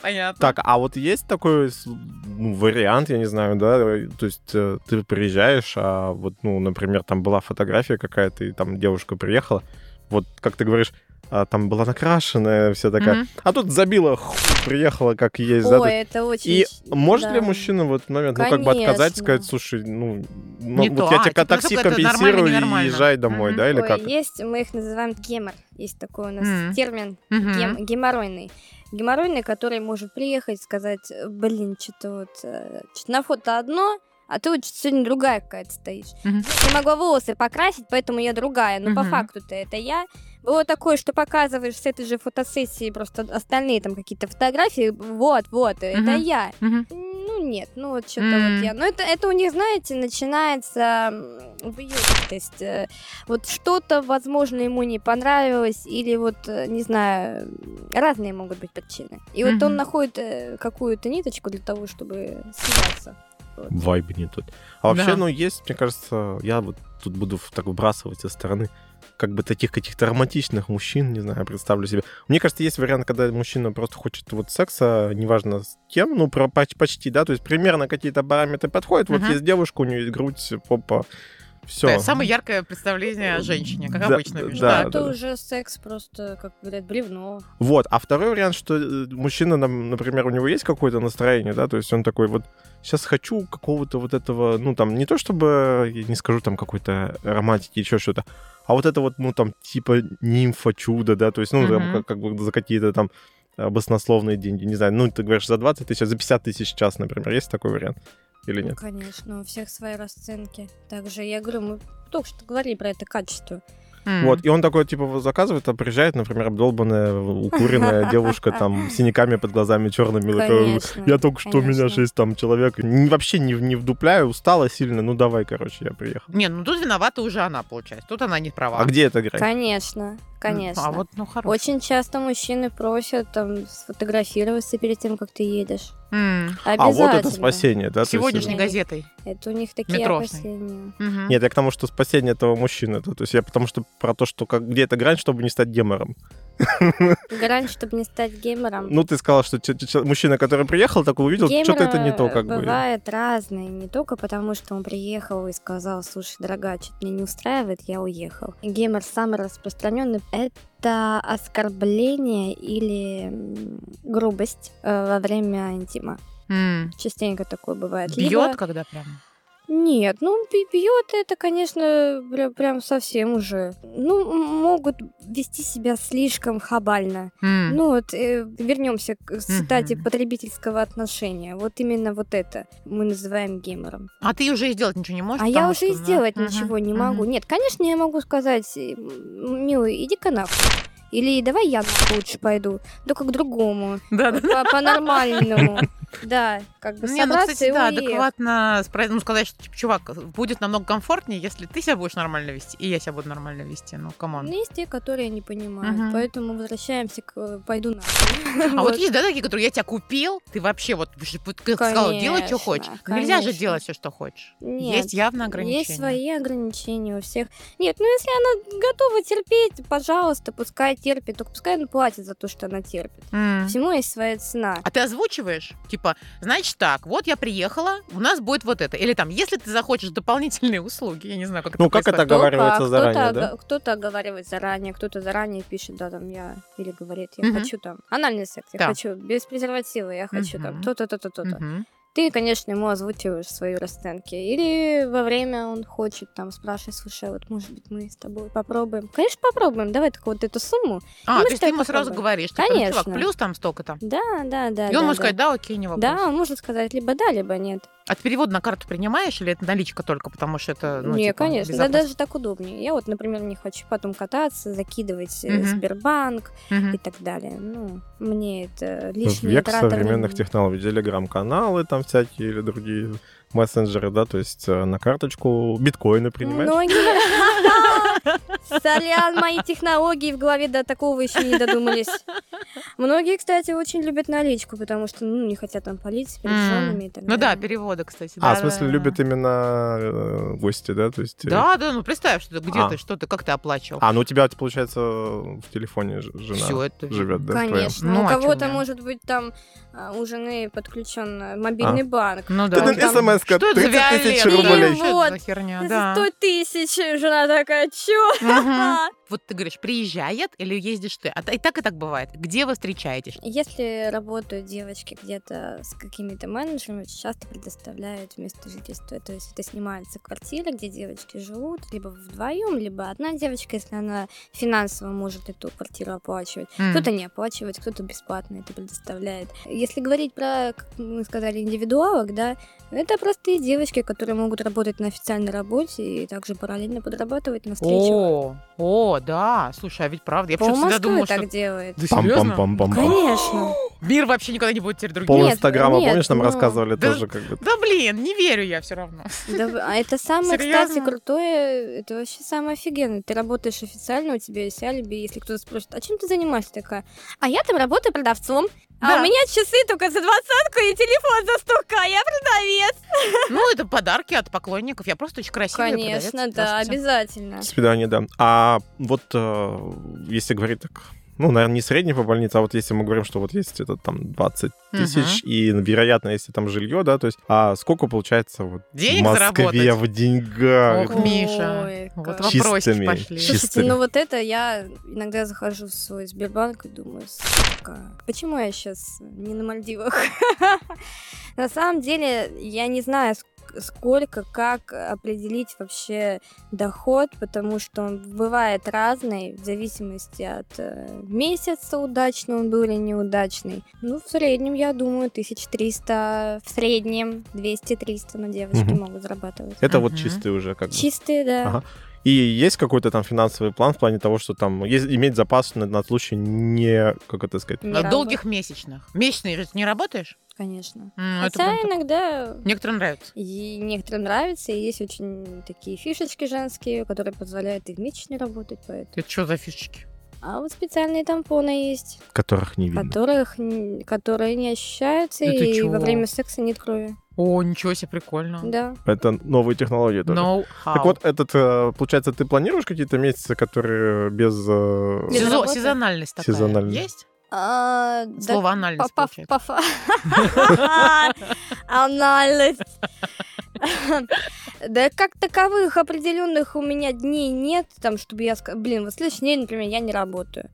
Понятно. Так, а вот есть такой ну, вариант, я не знаю, да, то есть э, ты приезжаешь, а вот, ну, например, там была фотография какая-то, и там девушка приехала, вот, как ты говоришь, а, там была накрашенная, вся такая, Мгм. а тут забила, хуй, приехала как есть, да, Ой, есть- это очень... И может ли да. мужчина в этот момент, ну, как бы отказать, Конечно. сказать, слушай, ну, ну, Не вот то. я А, тебе типа, такси это нормально, компенсирую и езжай домой, Мгм. да, или Ой, как? есть, мы их называем гемор. Есть такой у нас Мгм. термин Мгм. гем- геморройный. Геморройный, который может приехать и сказать, блин, что-то вот э, чё-то на фото одно, а ты вот сегодня другая какая-то стоишь. Мгм. Не могла волосы покрасить, поэтому я другая. Но по Мгм. факту-то это я. Было такое, что показываешь с этой же фотосессии просто остальные там какие-то фотографии. Вот, вот, это Мгм. я. Мгм. Ну, нет, ну вот что-то М. вот я. Но это, это у них, знаете, начинается в. То есть э, вот что-то, возможно, ему не понравилось, или вот, э, не знаю, разные могут быть причины. И вот он находит э, какую-то ниточку для того, чтобы съебаться. Вот. Вайб не тот. А вообще, Да. ну, есть, мне кажется, я вот тут буду так выбрасывать со стороны как бы таких каких-то романтичных мужчин, не знаю, представлю себе. Мне кажется, есть вариант, когда мужчина просто хочет вот секса, неважно с кем, ну, про, поч- почти, да, то есть примерно какие-то параметры подходят. Вот Мгм. есть девушка, у нее есть грудь, попа, все. Да, Самое яркое представление о женщине, как Да, обычно. видишь, да, это да. уже секс просто, как говорят, бревно. Вот, а второй вариант, что э, мужчина, например, у него есть какое-то настроение, да, то есть он такой вот, сейчас хочу какого-то вот этого, ну, там, не то чтобы, я не скажу там какой-то романтики, еще что-то, а вот это вот, ну, там, типа нимфа, чудо, да, то есть, ну, там, Мгм. как, как бы за какие-то там баснословные деньги, не знаю, ну, ты говоришь, за 20 тысяч, за 50 тысяч час, например, есть такой вариант? или Ну, нет? конечно, у всех свои расценки. Также я говорю, мы только что говорили про это качество. М. Вот, и он такой, типа, заказывает, а приезжает, например, обдолбанная, укуренная девушка там с синяками под глазами черными. такая, Конечно. Я только что, у меня шесть там человек. Вообще не, не вдупляю, устала сильно. Ну давай, короче, я приехал. Не, ну тут виновата уже она, получается. Тут она не права. А где это играть? Конечно, конечно. А вот, ну, хорошо. Очень часто мужчины просят там сфотографироваться перед тем, как ты едешь. М. А Обязательно. вот это спасение, да? то есть- Сегодняшней Нет. газетой. Это у них такие Метрошной. опасения. Мгм. Нет, я к тому, что спасение этого мужчины. То есть я потому что про то, что как, где эта грань, чтобы не стать гемором. Грань, чтобы не стать геймером. Ну, ты сказал, что ч- ч- мужчина, который приехал, такой увидел, что-то это не то, как бы. бывает разные, не только потому, что он приехал и сказал, слушай, дорогая, что-то меня не устраивает, я уехал. Геймер самый распространенный — это оскорбление или грубость э, во время интима. М. Частенько такое бывает. Бьет, Либо- когда прям? Нет, ну бьет это, конечно, прям, прям совсем уже. Ну, могут вести себя слишком хабально. М. Ну вот вернемся к цитате Мгм. потребительского отношения. Вот именно вот это мы называем геймером. А ты уже и сделать ничего не можешь? а я уже и что, ну, сделать ничего не мгм. могу. Нет, конечно, я могу сказать, э, милый, иди-ка нахуй. Или давай я лучше пойду. Только к другому. Да, да. По- По-нормальному. Да, как бы Не, ну, кстати, да, адекватно ну, сказать, что, типа, чувак, будет намного комфортнее, если ты себя будешь нормально вести, и я себя буду нормально вести. Ну, come on. Ну, есть те, которые не понимают. Мгм. Поэтому возвращаемся к пойду нахуй. А вот есть, да, такие, которые я тебя купил, ты вообще вот, вот сказала, делай, что Конечно, хочешь. Ну, Нельзя же конечно. делать все, что хочешь. Нет, Есть явно ограничения. Есть свои ограничения у всех. Нет, ну если она готова терпеть, пожалуйста, пускай терпит. Только пускай она платит за то, что она терпит. М. Всему есть своя цена. А ты озвучиваешь? Типа, значит так, вот я приехала, у нас будет вот это. Или там, если ты захочешь дополнительные услуги, я не знаю, как Ну, это как это происходит. Кто оговаривается как, заранее, кто-то, да? кто-то оговаривает заранее, кто-то заранее пишет, да, там я, или говорит, я Мгм. хочу там анальный секс, я Да. хочу без презерватива, я хочу там Мгм. то-то, то-то, то-то. Мгм. Ты, конечно, ему озвучиваешь свои расценки. Или во время он хочет там спрашивать, слушай, а вот может быть мы с тобой попробуем. Конечно, попробуем. Давай только вот эту сумму. А, мы то есть ты ему сразу говоришь, типа, ну, чувак, Конечно. плюс там столько там. Да, да, да. И он да, может да. сказать, да, окей, не вопрос. Да, он может сказать либо да, либо нет. А ты перевод на карту принимаешь или это наличка только, потому что это, ну, не, типа, конечно. Да, даже так удобнее. Я вот, например, не хочу потом кататься, закидывать Мгм. Сбербанк Мгм. и так далее. Ну, мне это В лишние век траты современных времени. технологий, телеграм-каналы там всякие или другие мессенджеры, да, то есть э, на карточку биткоины принимаешь. Многие... Сорян, мои технологии в голове до такого еще не додумались. Многие, кстати, очень любят наличку, потому что ну, не хотят там палить перед М. женами и так Ну да, переводы, кстати. А, да, в смысле, да, любят да. именно э, гости, да? То есть, э, Да, да, ну представь, что где А. ты, что ты, как ты оплачивал. А, ну у тебя, получается, в телефоне жена Все это живет, да? Конечно. Ну, у а кого-то может быть там а, у жены подключен мобильный банк. Ну Ты да. на там- смс-ка Что это за 30 тысяч рублей. Что это Вот. за херня? За Да. 100 тысяч жена такая, しよう。Вот ты говоришь, приезжает или ездишь ты? А и так и так бывает. Где вы встречаетесь? Если работают девочки где-то с какими-то менеджерами, часто предоставляют место жительства. То есть это снимается квартира, где девочки живут, либо вдвоем, либо одна девочка, если она финансово может эту квартиру оплачивать. М. Кто-то не оплачивает, кто-то бесплатно это предоставляет. Если говорить про, как мы сказали, индивидуалок, да, это простые девочки, которые могут работать на официальной работе и также параллельно подрабатывать на встречах. О, о, да. Слушай, а ведь правда. Я почему-то всегда думала, так что делает. Да серьезно? Пам-пам-пам-пам. Конечно. мир вообще никогда не будет теперь другим. Пол Инстаграма, нет, помнишь, нам ну, рассказывали да- тоже как бы. Да блин, не верю я все равно. Да, а это самое, кстати, Серьезно? крутое, это вообще самое офигенное. Ты работаешь официально, у тебя есть алиби, если кто-то спросит, а чем ты занимаешься такая? А я там работаю продавцом, а Да. у меня часы только за двадцатку и телефон за 100к, я продавец. Ну, это подарки от поклонников. Я просто очень красивая Конечно, продавец. да, обязательно. Свидание, да. А вот э, если говорить так, ну, наверное, не средний по больнице, а вот если мы говорим, что вот есть это там 20 тысяч, и, вероятно, если там жилье, да, то есть, а сколько получается вот Денег в Москве заработать? в деньгах? Ох, Ой, Миша, вот как. вопросики Чистыми, пошли. чистыми. Слушайте, ну вот это я иногда захожу в свой Сбербанк и думаю, сука, почему я сейчас не на Мальдивах? На самом деле, я не знаю, сколько, как определить вообще доход, потому что он бывает разный в зависимости от э, месяца, удачный он был или неудачный. Ну, в среднем, я думаю, 1300, в среднем 200-300 на девочки Мгм. могут зарабатывать. Это вот Мгм. чистый уже как бы. Чистые, да. Ага. И есть какой-то там финансовый план в плане того, что там есть, иметь запас на, на случай не, как это сказать, Не На долгих месячных. Месячные же ты не работаешь? Конечно. Это Хотя так- иногда Некоторым нравится. и некоторым нравится, и есть очень такие фишечки женские, которые позволяют и в месячный работать, поэтому. Это что за фишечки? А вот специальные тампоны есть, которых не видно. которых, которые не ощущаются, ты и чё? во время секса нет крови. О, ничего себе, прикольно. Да. Это новые технологии тоже. Know Так вот, этот, э, получается, ты планируешь какие-то месяцы, которые без... э, Без Сезо- сезональность такая. Сезональность. Есть? А, да Слово анальность, па- Анальность. Да как таковых определенных у меня дней нет, там, чтобы я блин, вот следующий день, например, я не работаю.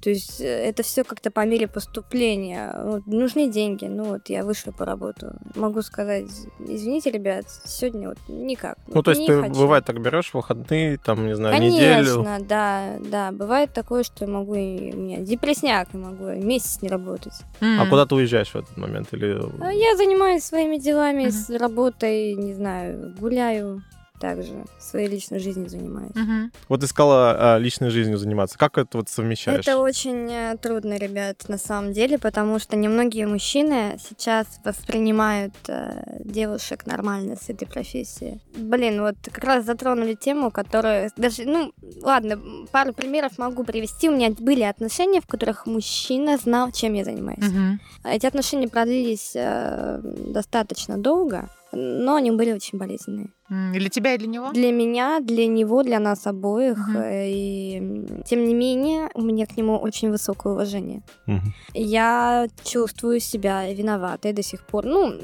То есть э, это все как-то по мере поступления. Вот, нужны деньги, ну вот я вышла по работу. Могу сказать, извините, ребят, сегодня вот никак. Ну, вот то есть ты, хочу. бывает, так берешь выходные, там, не знаю, Конечно, неделю. да, да. Бывает такое, что я могу и у меня депресняк, и могу месяц не работать. А М. куда ты уезжаешь в этот момент? Или... А Я занимаюсь своими делами, Мгм. с работой, не знаю, гуляю также, своей личной жизнью занимаюсь. Мгм. Вот искала а, личной жизнью заниматься. Как это вот совмещаешь? Это очень э, трудно, ребят, на самом деле, потому что немногие мужчины сейчас воспринимают э, девушек нормально с этой профессии. Блин, вот как раз затронули тему, которая даже, ну, ладно, пару примеров могу привести. У меня были отношения, в которых мужчина знал, чем я занимаюсь. Мгм. Эти отношения продлились э, достаточно долго, но они были очень болезненные. Для тебя, и для него? Для меня, для него, для нас обоих. Э, И тем не менее, у меня к нему очень высокое уважение. Мгм. Я чувствую себя виноватой до сих пор. Ну,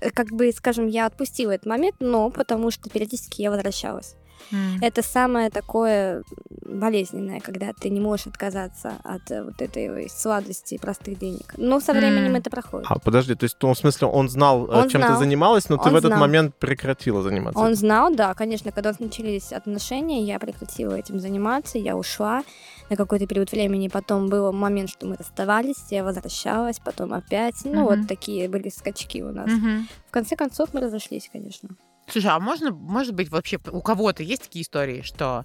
э, как бы, скажем, я отпустила этот момент, но потому что периодически я возвращалась. Это самое такое болезненное, когда ты не можешь отказаться от э, вот этой сладости простых денег. Но со временем это проходит. А, подожди, то есть, в смысле, он знал, э, Он чем ты занималась, но ты в этот знал. момент прекратила заниматься. Он знал, да, конечно, когда начались отношения, я прекратила этим заниматься, я ушла на какой-то период времени, потом был момент, что мы расставались, я возвращалась, потом опять, ну Мгм. вот такие были скачки у нас. Мгм. В конце концов мы разошлись, конечно. Слушай, а можно, может быть, вообще у кого-то есть такие истории, что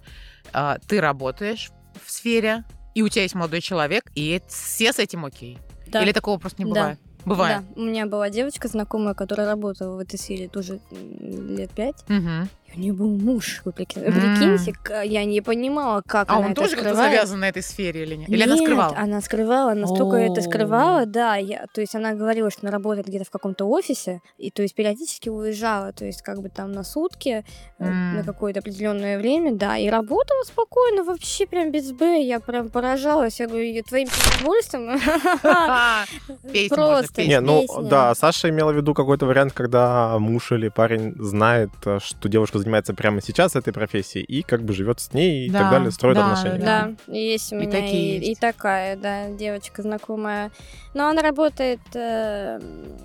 а, ты работаешь в сфере, и у тебя есть молодой человек, и все с этим окей? Да. Или такого просто не Да. бывает? Бывает. Да, у меня была девочка знакомая, которая работала в этой сфере тоже лет пять. Мгм. У нее был муж, вы прикиньте, к- я не понимала, как А она он это тоже как-то завязан на этой сфере или нет? Или она Нет, скрывала? она скрывала, настолько это скрывала, да. Я, то есть она говорила, что она работает где-то в каком-то офисе, и то есть периодически уезжала, то есть как бы там на сутки, э, на какое-то определенное время, да, и работала спокойно, вообще прям без Б, я прям поражалась, я говорю, «Я твоим удовольствием. Просто. Не, ну да, Саша имела в виду какой-то вариант, когда муж или парень знает, э, что девушка занимается прямо сейчас этой профессией и как бы живет с ней и Да, так далее, строит да, отношения. Да, есть у И меня такие и, и есть. такая, да, девочка знакомая. Но она работает э,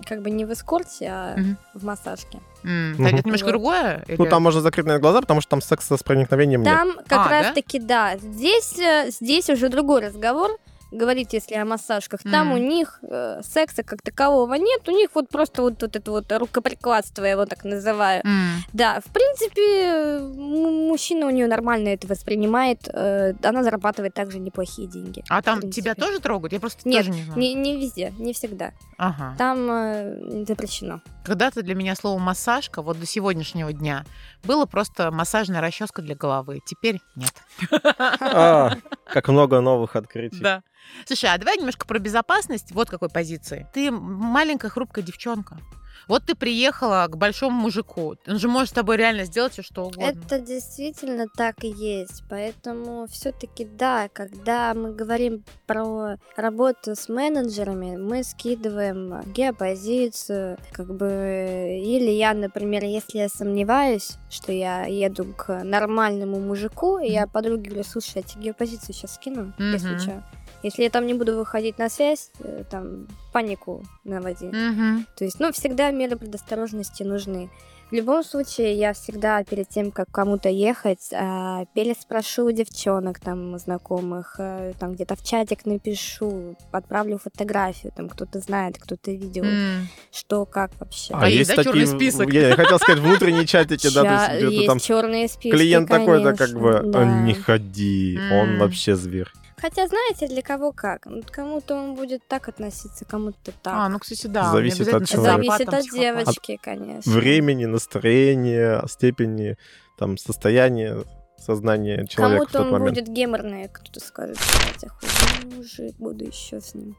как бы не в эскорте, а Мгм. в массажке. Мгм. так Это немножко Вот. другое? Ну, или- там можно закрыть на глаза, потому что там секса с проникновением нет. Там как А, раз да? таки, да. Здесь, э, здесь уже другой разговор. Говорить, если о массажках. Там Мгм. у них э, секса как такового нет. У них вот просто вот, вот это вот рукоприкладство, я его так называю. М, Да, в принципе, мужчина у нее нормально это воспринимает. э, Она зарабатывает также неплохие деньги. А там тебя тоже трогают? Я просто Нет, тоже не знаю. Не, не везде, не всегда. Ага. Там э, запрещено. Когда-то для меня слово массажка, вот до сегодняшнего дня, было просто массажная расческа для головы. Теперь нет. А, как много новых открытий. Да. Слушай, а давай немножко про безопасность. Вот какой позиции. Ты маленькая хрупкая девчонка. Вот ты приехала к большому мужику. Он же может с тобой реально сделать все, что угодно. Это действительно так и есть. Поэтому все-таки да, когда мы говорим про работу с менеджерами, мы скидываем геопозицию, как бы, или я, например, если я сомневаюсь, что я еду к нормальному мужику, и я подруге говорю, слушай, я тебе геопозицию сейчас скину, если Мгм. что. Если я там не буду выходить на связь, э, там панику наводить. Мгм. То есть, ну, всегда меры предосторожности нужны. В любом случае, я всегда перед тем, как кому-то ехать, а, переспрошу у девчонок там знакомых, э, там где-то в чатик напишу, отправлю фотографию, там кто-то знает, кто-то видел, М. что, как вообще. А есть, да, чёрный список? Я, я хотел сказать, внутренние чатики, да, то есть где-то есть там черные списки, клиент такой-то как бы. «А, не ходи, он вообще зверь. Хотя, знаете, для кого как. Ну, Кому-то он будет так относиться, кому-то так. А, ну, кстати, да. Зависит от человека. Зависит от девочки, конечно. Времени, настроения, степени, там, состояния, сознания человека Кому-то он момент. будет геморный, кто-то скажет, блядь, охуенный мужик, буду еще с ним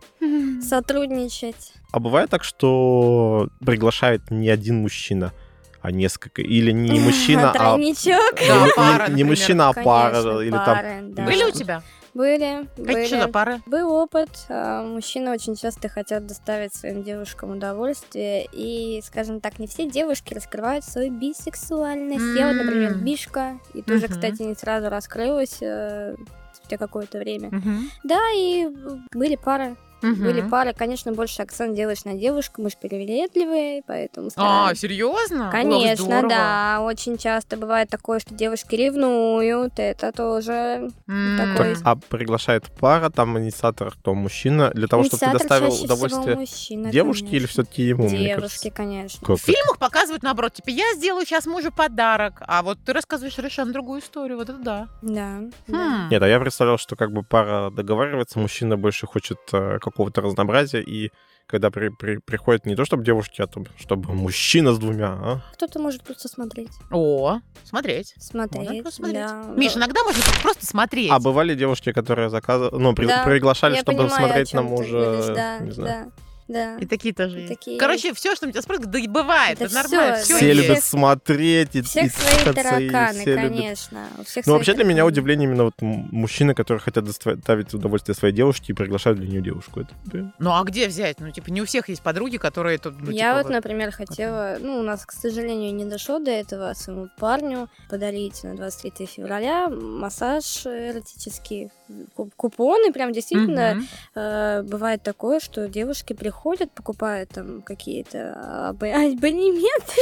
сотрудничать. А бывает так, что приглашает не один мужчина, а несколько. Или не мужчина, а... Тройничок. Да, пара, не, мужчина, а пара. Или там... Были у тебя? Были, Какие были. пары? Был опыт. а, Мужчины очень часто хотят доставить своим девушкам удовольствие. И, скажем так, не все девушки раскрывают свою бисексуальность. Я вот, например, бишка. И тоже, Мгм. кстати, не сразу раскрылась э, спустя какое-то время. Мгм. Да, и были пары. Мгм. Были пары, конечно, больше акцент делаешь на девушку, мы же привередливые, поэтому А, стараемся. серьезно? Ох, Конечно, здорово. да. Очень часто бывает такое, что девушки ревнуют. Это тоже М. такой- Так, а приглашает пара, там инициатор, кто мужчина, для того, чтобы ты доставил удовольствие мужчина, девушке или конечно. все-таки ему? Девушке, конечно. Как В фильмах показывают наоборот, типа, я сделаю сейчас мужу подарок, а вот ты рассказываешь совершенно другую историю, вот это да. Да. да. Хм. Нет, а я представлял, что как бы пара договаривается, мужчина больше хочет э, какого-то разнообразия, и когда при- при- приходит не то, чтобы девушки, а то, чтобы мужчина с двумя, а? Кто-то может просто смотреть. О, смотреть. Смотреть. Можно просто смотреть. да. Миш, иногда можно просто смотреть. А бывали девушки, которые заказывали, ну, при- Да, приглашали, Я чтобы понимаю, смотреть на мужа, Да, не знаю. да, да. И такие тоже есть. Такие Короче, все, что на тебя спрашивают, да и бывает. Это Это, нормально. Все, Все любят Всех- смотреть и Всех и свои и тараканы, все любят. конечно. У всех Ну, свои вообще для меня тараканы. удивление именно вот мужчины, которые хотят доставить удовольствие своей девушке и приглашают для нее девушку. Это, да. Ну а где взять? Ну, типа, не у всех есть подруги, которые тут. Ну, я типа, вот, например, хотела, ну, у нас, к сожалению, не дошло до этого, своему парню подарить на 23 февраля массаж эротический, ку- купоны, прям действительно Мгм. э, бывает такое, что девушки приходят, покупают там какие-то аб- абонементы.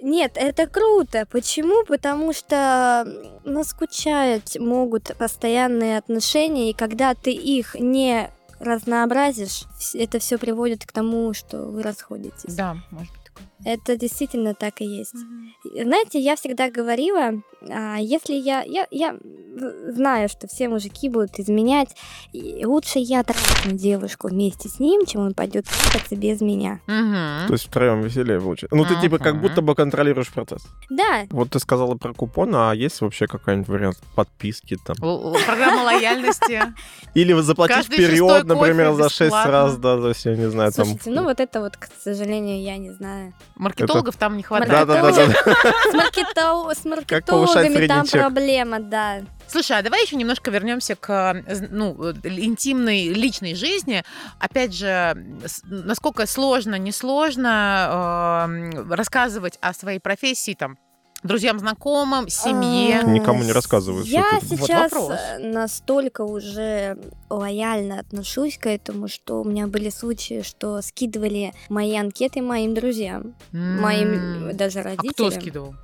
Нет, это круто. Почему? Потому что наскучать могут постоянные отношения, и когда ты их не разнообразишь, это все приводит к тому, что вы расходитесь. Да, может. Это действительно так и есть. Мгм. Знаете, я всегда говорила, а, если я, я, я знаю, что все мужики будут изменять, и лучше я трахну девушку вместе с ним, чем он пойдет трахаться без меня. Мгм. То есть втроем веселее получается. Ну, ты типа как будто бы контролируешь процесс. Да, Вот ты сказала про купон, а есть вообще какой-нибудь вариант подписки там? Программа лояльности. Или вы заплатить вперед, кофе например, за 6 бесплатно. раз, да, есть, я не знаю, там... слушайте, ну вот это вот, к сожалению, я не знаю. Маркетологов там не хватает. Да, да, да, да. С, маркетол- с маркетологами там проблема, да. Слушай, а давай еще немножко вернемся к э, ну, э, интимной личной жизни. Опять же, насколько сложно, несложно э, рассказывать о своей профессии там друзьям, знакомым, семье. А, Никому не рассказывают, что Я Вот сейчас э, настолько уже лояльно отношусь к этому, что у меня были случаи, что скидывали мои анкеты моим друзьям, моим М. даже А родителям. кто скидывал?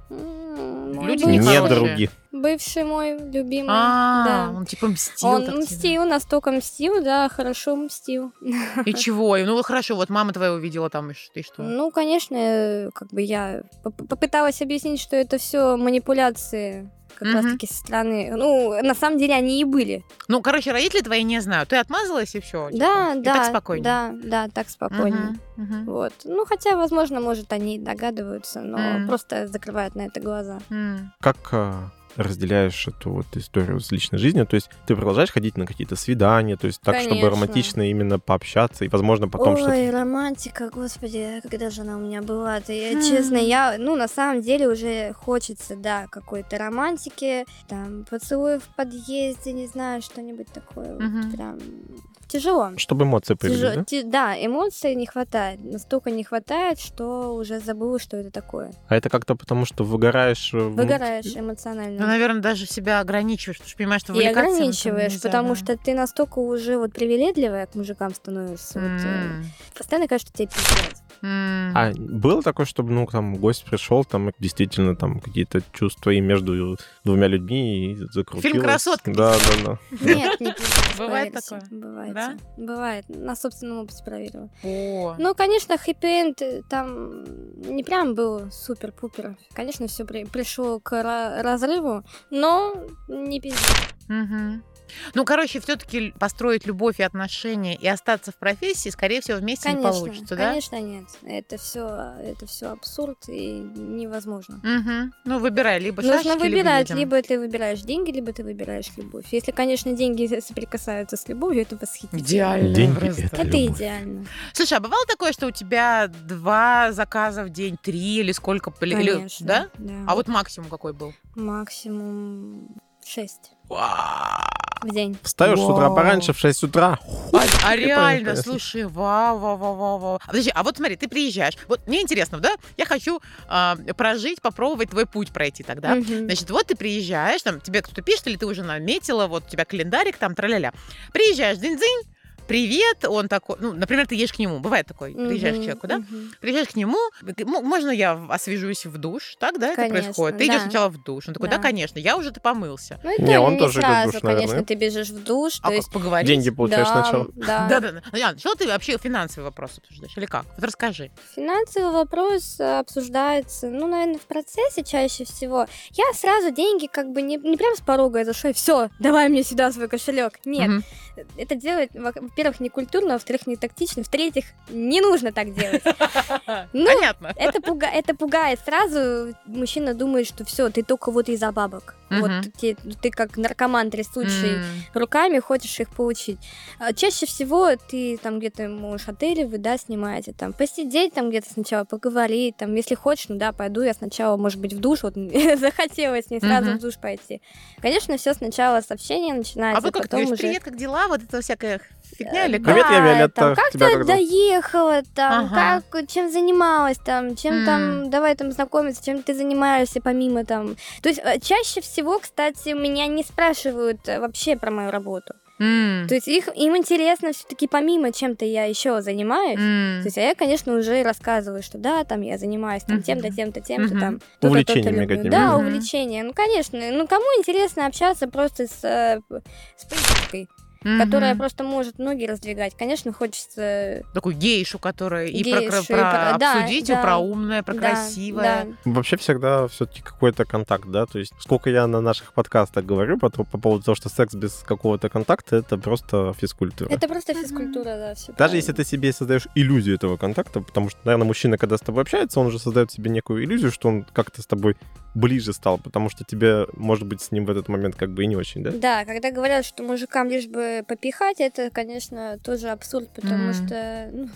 Мой Люди бывший- Не нехорошие. други. Бывший мой любимый. А, да. он типа мстил. Он так мстил, настолько мстил, да, хорошо мстил. И чего? Ну хорошо, вот мама твоя увидела там, и ты что? Ну, конечно, э, как бы я поп- попыталась объяснить, что это все манипуляции как Мгм. раз-таки со стороны. Ну, на самом деле они и были. Ну, короче, родители твои не знают. Ты отмазалась и все. Да, да. так спокойнее. Да, да, так спокойнее. Мгм, мгм. Вот. Ну, хотя, возможно, может, они и догадываются, но Мгм. просто закрывают на это глаза. М. Как а, разделяешь эту вот историю с личной жизнью? То есть ты продолжаешь ходить на какие-то свидания, то есть так, чтобы Конечно. романтично именно пообщаться, и, возможно, потом Ой, что-то... романтика, господи, когда же она у меня была-то? Я, Хм. честно, я, ну, на самом деле уже хочется, да, какой-то романтики, там, поцелуй в подъезде, не знаю, что-нибудь такое, вот Мгм. прям тяжело. Чтобы эмоции появились, да? те- да, эмоций не хватает. Настолько не хватает, что уже забыла, что это такое. А это как-то потому, что выгораешь... э, Выгораешь Ну, эмоционально. наверное, даже себя ограничиваешь, потому что понимаешь, что И ограничиваешь, нельзя, потому да. что ты настолько уже вот привередливая к мужикам становишься. вот, э, постоянно кажется, тебе пиздец. м. А было такое, чтобы, ну, там, гость пришел, там, действительно, там, какие-то чувства и между двумя людьми и закрутилось. «Красотка». Да, да, да. Нет, не. Бывает такое? Бывает. Да? Бывает. На собственном опыте проверила. О. Ну, конечно, хэппи-энд э, там не прям был супер-пупер. Конечно, все пришло к ра- разрыву, но не пиздец. Мгм. Ну, короче, все-таки построить любовь и отношения и остаться в профессии, скорее всего, вместе не Конечно, получится, да? конечно, нет. Это все, это все абсурд и невозможно. Мгм. Ну, выбирай, либо Нужно шашечки, выбирать, либо, либо, ты выбираешь деньги, либо ты выбираешь любовь. Если, конечно, деньги соприкасаются с любовью, это восхитительно. Идеально Деньги просто. это- Это любовь. идеально. Слушай, а бывало такое, что у тебя два заказа в день, три или сколько? или- или- Конечно. да? да. А вот максимум какой был? Максимум 6 А, в день. Встаешь с утра Вау. пораньше, в 6 утра. а реально, понятно. слушай, вау, вау, вау, вау, вау. А Подожди, а вот смотри, ты приезжаешь. Вот мне интересно, да? Я хочу а, прожить, попробовать твой путь пройти тогда. Мгм. Значит, вот ты приезжаешь, там тебе кто-то пишет, или ты уже наметила, вот у тебя календарик, там, тра-ля-ля. Приезжаешь, день-день, привет, он такой, ну, например, ты едешь к нему, бывает такой, приезжаешь к человеку, да? Приезжаешь к нему, можно я освежусь в душ, так, да, это Конечно, происходит? Ты да. идешь сначала в душ, он такой, да, Да. конечно, я уже-то помылся. Ну, это Не, не, он тоже идет в сразу, душ, конечно, наверное. ты бежишь в душ, А то есть... поговорить? Деньги получаешь да, сначала. Да. Да, да, да. Ян, что ты вообще финансовый вопрос обсуждаешь? Или как? Вот расскажи. Финансовый вопрос э, обсуждается, ну, наверное, в процессе чаще всего. Я сразу деньги как бы не, не прям с порога я зашла, все, давай мне сюда свой кошелек. Нет, Мгм. это делать, во- во-первых, не культурно, во-вторых, не тактично, в-третьих, не нужно так делать. Ну, Понятно. Это, пуга- это пугает. Сразу мужчина думает, что все, ты только вот из-за бабок. Вот Мгм. те- ты как наркоман трясущий М. руками хочешь их получить. А Чаще всего ты там где-то можешь отели, вы, да, снимаете, там, посидеть там где-то сначала, поговорить, там, если хочешь, ну да, пойду я сначала, может быть, в душ, вот захотелось не сразу в душ пойти. Конечно, все сначала с общения начинается, А вы как ты потом уже... привет, как дела? Вот это всякая фигня или Привет, как? я Виолетта. Как Тебя ты доехала, там, как, чем занималась, там, чем там, давай там знакомиться, чем ты занимаешься помимо там. То есть э, чаще всего, кстати, меня не спрашивают э, вообще про мою работу. М. То есть их, им интересно все-таки помимо чем-то я еще занимаюсь. М. То есть, а я, конечно, уже рассказываю, что да, там я занимаюсь там тем-то, тем-то, тем-то, Мгм. там. то-то, Увлечениями то-то люблю. Да, Мгм. увлечения. Ну, конечно. Ну, кому интересно общаться просто с, э, с поездкой, которая просто может ноги раздвигать. Конечно, хочется Такую гейшу, которая и про, Гейшу, и про про- да, обсудить, и про умное, про Да, красивое. да. Вообще всегда все-таки какой-то контакт, да? То есть сколько я на наших подкастах говорю по, по поводу того, что секс без какого-то контакта это просто физкультура. Это просто физкультура, да, все. Даже если ты себе создаешь иллюзию этого контакта, потому что, наверное, мужчина, когда с тобой общается, он уже создает себе некую иллюзию, что он как-то с тобой ближе стал, потому что тебе, может быть, с ним в этот момент как бы и не очень, да? Да, когда говорят, что мужикам лишь бы попихать, это, конечно, тоже абсурд, потому М. что ну,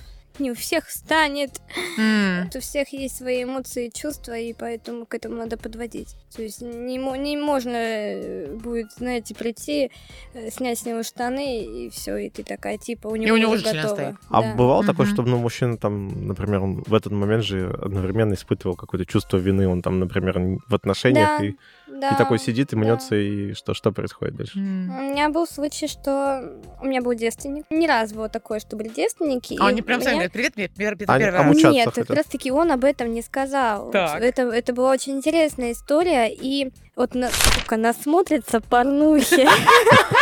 не у всех станет, М. у всех есть свои эмоции и чувства, и поэтому к этому надо подводить. То есть не, не можно э, будет, знаете, прийти, э, снять с него штаны, и все, и ты такая, типа, у него, у него уже готово. стоит. А Да. бывало такое, Мгм. чтобы ну, мужчина там, например, он в этот момент же одновременно испытывал какое-то чувство вины, он там, например, в отношениях, Да, и, да, и такой сидит и да. мнется, и что, что происходит дальше? М. У меня был случай, что у меня был девственник. Не раз было такое, что были девственники. А они прям у сами меня- говорят, привет, привет, первый, Они- первый раз. Нет, хотят. как раз таки он об этом не сказал. Так. Это, это была очень интересная история, и вот, на, сука, насмотрится порнухи.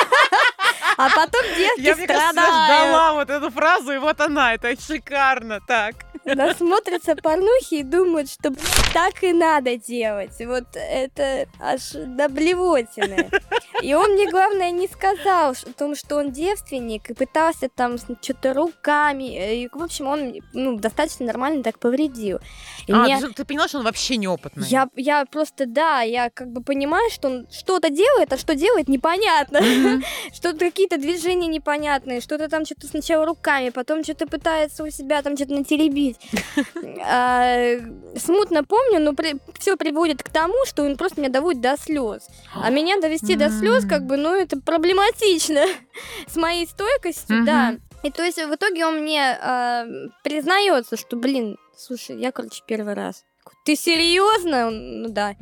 А потом девки Я, мне кажется, ждала вот эту фразу, и вот она, это шикарно, так. Насмотрятся порнухи и думают, что так и надо делать. Вот это аж до блевотины. И он мне, главное, не сказал о том, что он девственник, и пытался там что-то руками. э, И, в общем, он ну, достаточно нормально так повредил. И А, мне- ты, ты поняла, что он вообще неопытный? Я, я просто, да, я как бы понимаю, что он что-то делает, а что делает, непонятно. Что-то какие-то движения непонятные, что-то там что-то сначала руками, потом что-то пытается у себя там что-то натеребить. А, Смутно помню, но все приводит к тому, что он просто меня доводит до слез. А меня довести до слез как бы, ну, это проблематично. С моей стойкостью, да. И то есть в итоге он мне э, признается, что, блин, слушай, я, короче, первый раз. Ты серьезно? Ну да.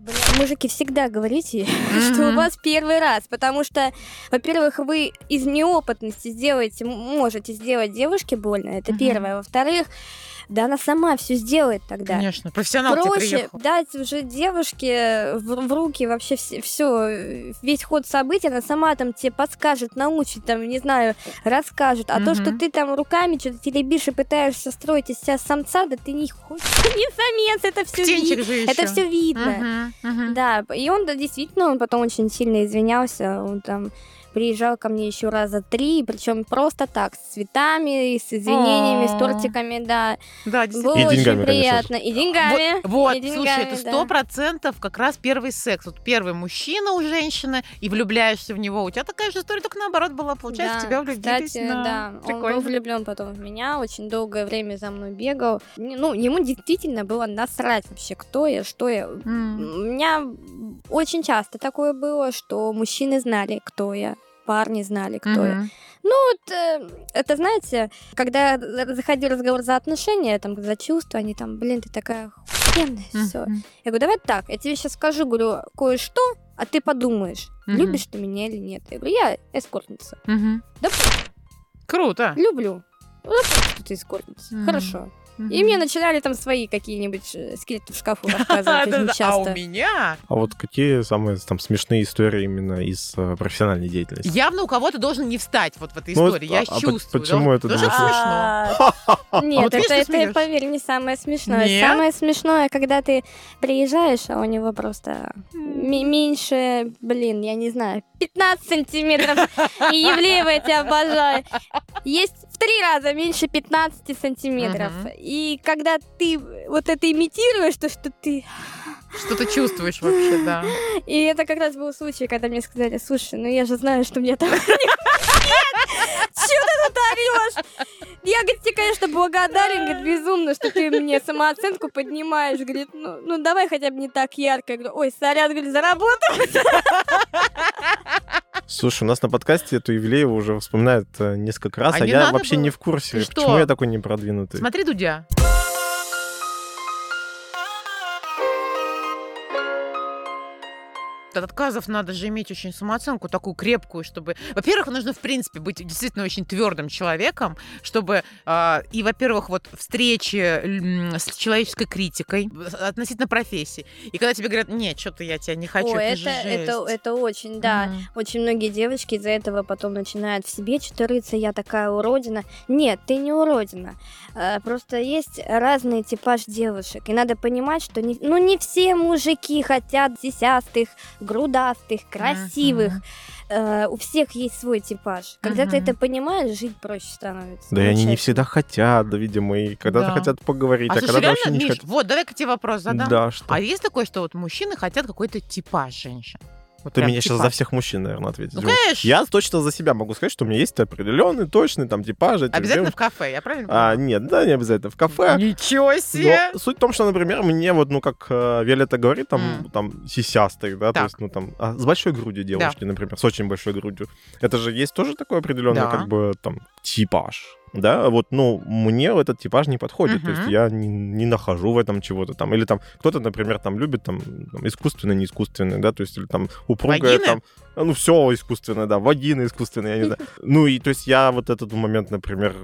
Бля, мужики, всегда говорите, что у вас первый раз, потому что, во-первых, вы из неопытности сделаете, можете сделать девушке больно, это Мгм. первое. Во-вторых, да она сама все сделает тогда. Конечно, профессионал Проще приехал. дать уже девушке в, в руки вообще все, весь ход событий, она сама там тебе подскажет, научит, там, не знаю, расскажет. А то, что ты там руками что-то теребишь и пытаешься строить из себя самца, да ты не хочешь, не самец, это все еще. это все видно. Мгм, мгм. Да, и он да, действительно, он потом очень сильно извинялся, он там приезжал ко мне еще раза три, причем просто так, с цветами, с извинениями, с О. тортиками, да. Да, Было И очень деньгами, приятно. И деньгами. Вот, слушай, это сто процентов как раз первый секс. Вот первый мужчина у женщины, и влюбляешься в него. У тебя такая же история, только наоборот была. Получается, Да, тебя влюбились. Кстати, да, он был влюблен потом в меня, очень долгое время за мной бегал. Ну, ему действительно было насрать вообще, кто я, что я. У меня очень часто такое было, что мужчины знали, кто я, парни знали, кто я. Мгм. Вот, э, это, знаете, когда заходил разговор за отношения, там, за чувства, они там, блин, ты такая охуенная, все. Мгм. Я говорю, давай так, я тебе сейчас скажу, говорю, кое-что, а ты подумаешь, Мгм. любишь ты меня или нет. Я говорю, я эскортница. Мгм. Да Круто. люблю. Ну, что ты эскортница. Мгм. Хорошо. И мне начинали там свои какие-нибудь э, скелеты в шкафу рассказывать очень А часто. у меня А вот какие самые там смешные истории именно из э, профессиональной деятельности? явно у кого-то должен не встать вот в этой Ну, истории. Я а- а по- чувствую. почему это смешно. А, Нет, это, поверь, не самое смешное. Самое смешное, когда ты приезжаешь, а у него просто меньше, блин, я не знаю, 15 сантиметров. И Евлеева я тебя обожаю. Есть в три раза меньше 15 сантиметров. И когда ты вот это имитируешь, то, что ты... Что ты чувствуешь вообще, да. И это как раз был случай, когда мне сказали, слушай, ну я же знаю, что мне там... Нет! Чего ты тут орешь? Я, говорит, тебе, конечно, благодарен, говорит, безумно, что ты мне самооценку поднимаешь. Говорит, ну, ну давай хотя бы не так ярко. Я говорю, ой, сорян, говорит, заработал. Слушай, у нас на подкасте эту Евлееву уже вспоминают э, несколько раз, А а, я вообще было? не в курсе. Ты Почему что? я такой непродвинутый? Смотри, Дудя. От отказов надо же иметь очень самооценку такую крепкую, чтобы... Во-первых, нужно, в принципе, быть действительно очень твердым человеком, чтобы а, и, во-первых, вот встречи с человеческой критикой относительно профессии. И когда тебе говорят, нет, что-то я тебя не хочу, Ой, это, это, же это, жесть». это очень, да. Мгм. Очень многие девочки из-за этого потом начинают в себе что-то рыться, я такая уродина. Нет, ты не уродина. Э, Просто есть разный типаж девушек. И надо понимать, что не, ну, не все мужики хотят сисястых, грудастых, красивых. Э, у всех есть свой типаж. Когда ты это понимаешь, жить проще становится. Да и они не всегда хотят, да, видимо, и когда-то Да. хотят поговорить, А, а, слушай, когда-то реально, вообще не Миш, хотят. вот, давай-ка тебе вопрос задам. Да, что? А есть такое, что вот мужчины хотят какой-то типаж женщин? Вот Ты меня сейчас типаж. за всех мужчин, наверное, ответишь. Ну, конечно. Я точно за себя могу сказать, что у меня есть определенный, точный там типаж. Обязательно девушек. в кафе, я правильно А, понимаю? нет, да, не обязательно в кафе. Ничего себе! Но суть в том, что, например, мне вот, ну, как э, Виолетта говорит, там, М. там, сисястых, да, то Так. есть, ну, там, а, с большой грудью девушки, например, с очень большой грудью. Это же есть тоже такой определенный, Да. как бы, там, типаж. Да, вот, ну, мне этот типаж не подходит, то есть я не, не нахожу в этом чего-то там, или там кто-то, например, там любит там, там искусственное, не искусственное, да, то есть или там упругое, Вагины? там, ну, все искусственное, да, вагины искусственные, я не знаю. Ну, и то есть я вот этот момент, например,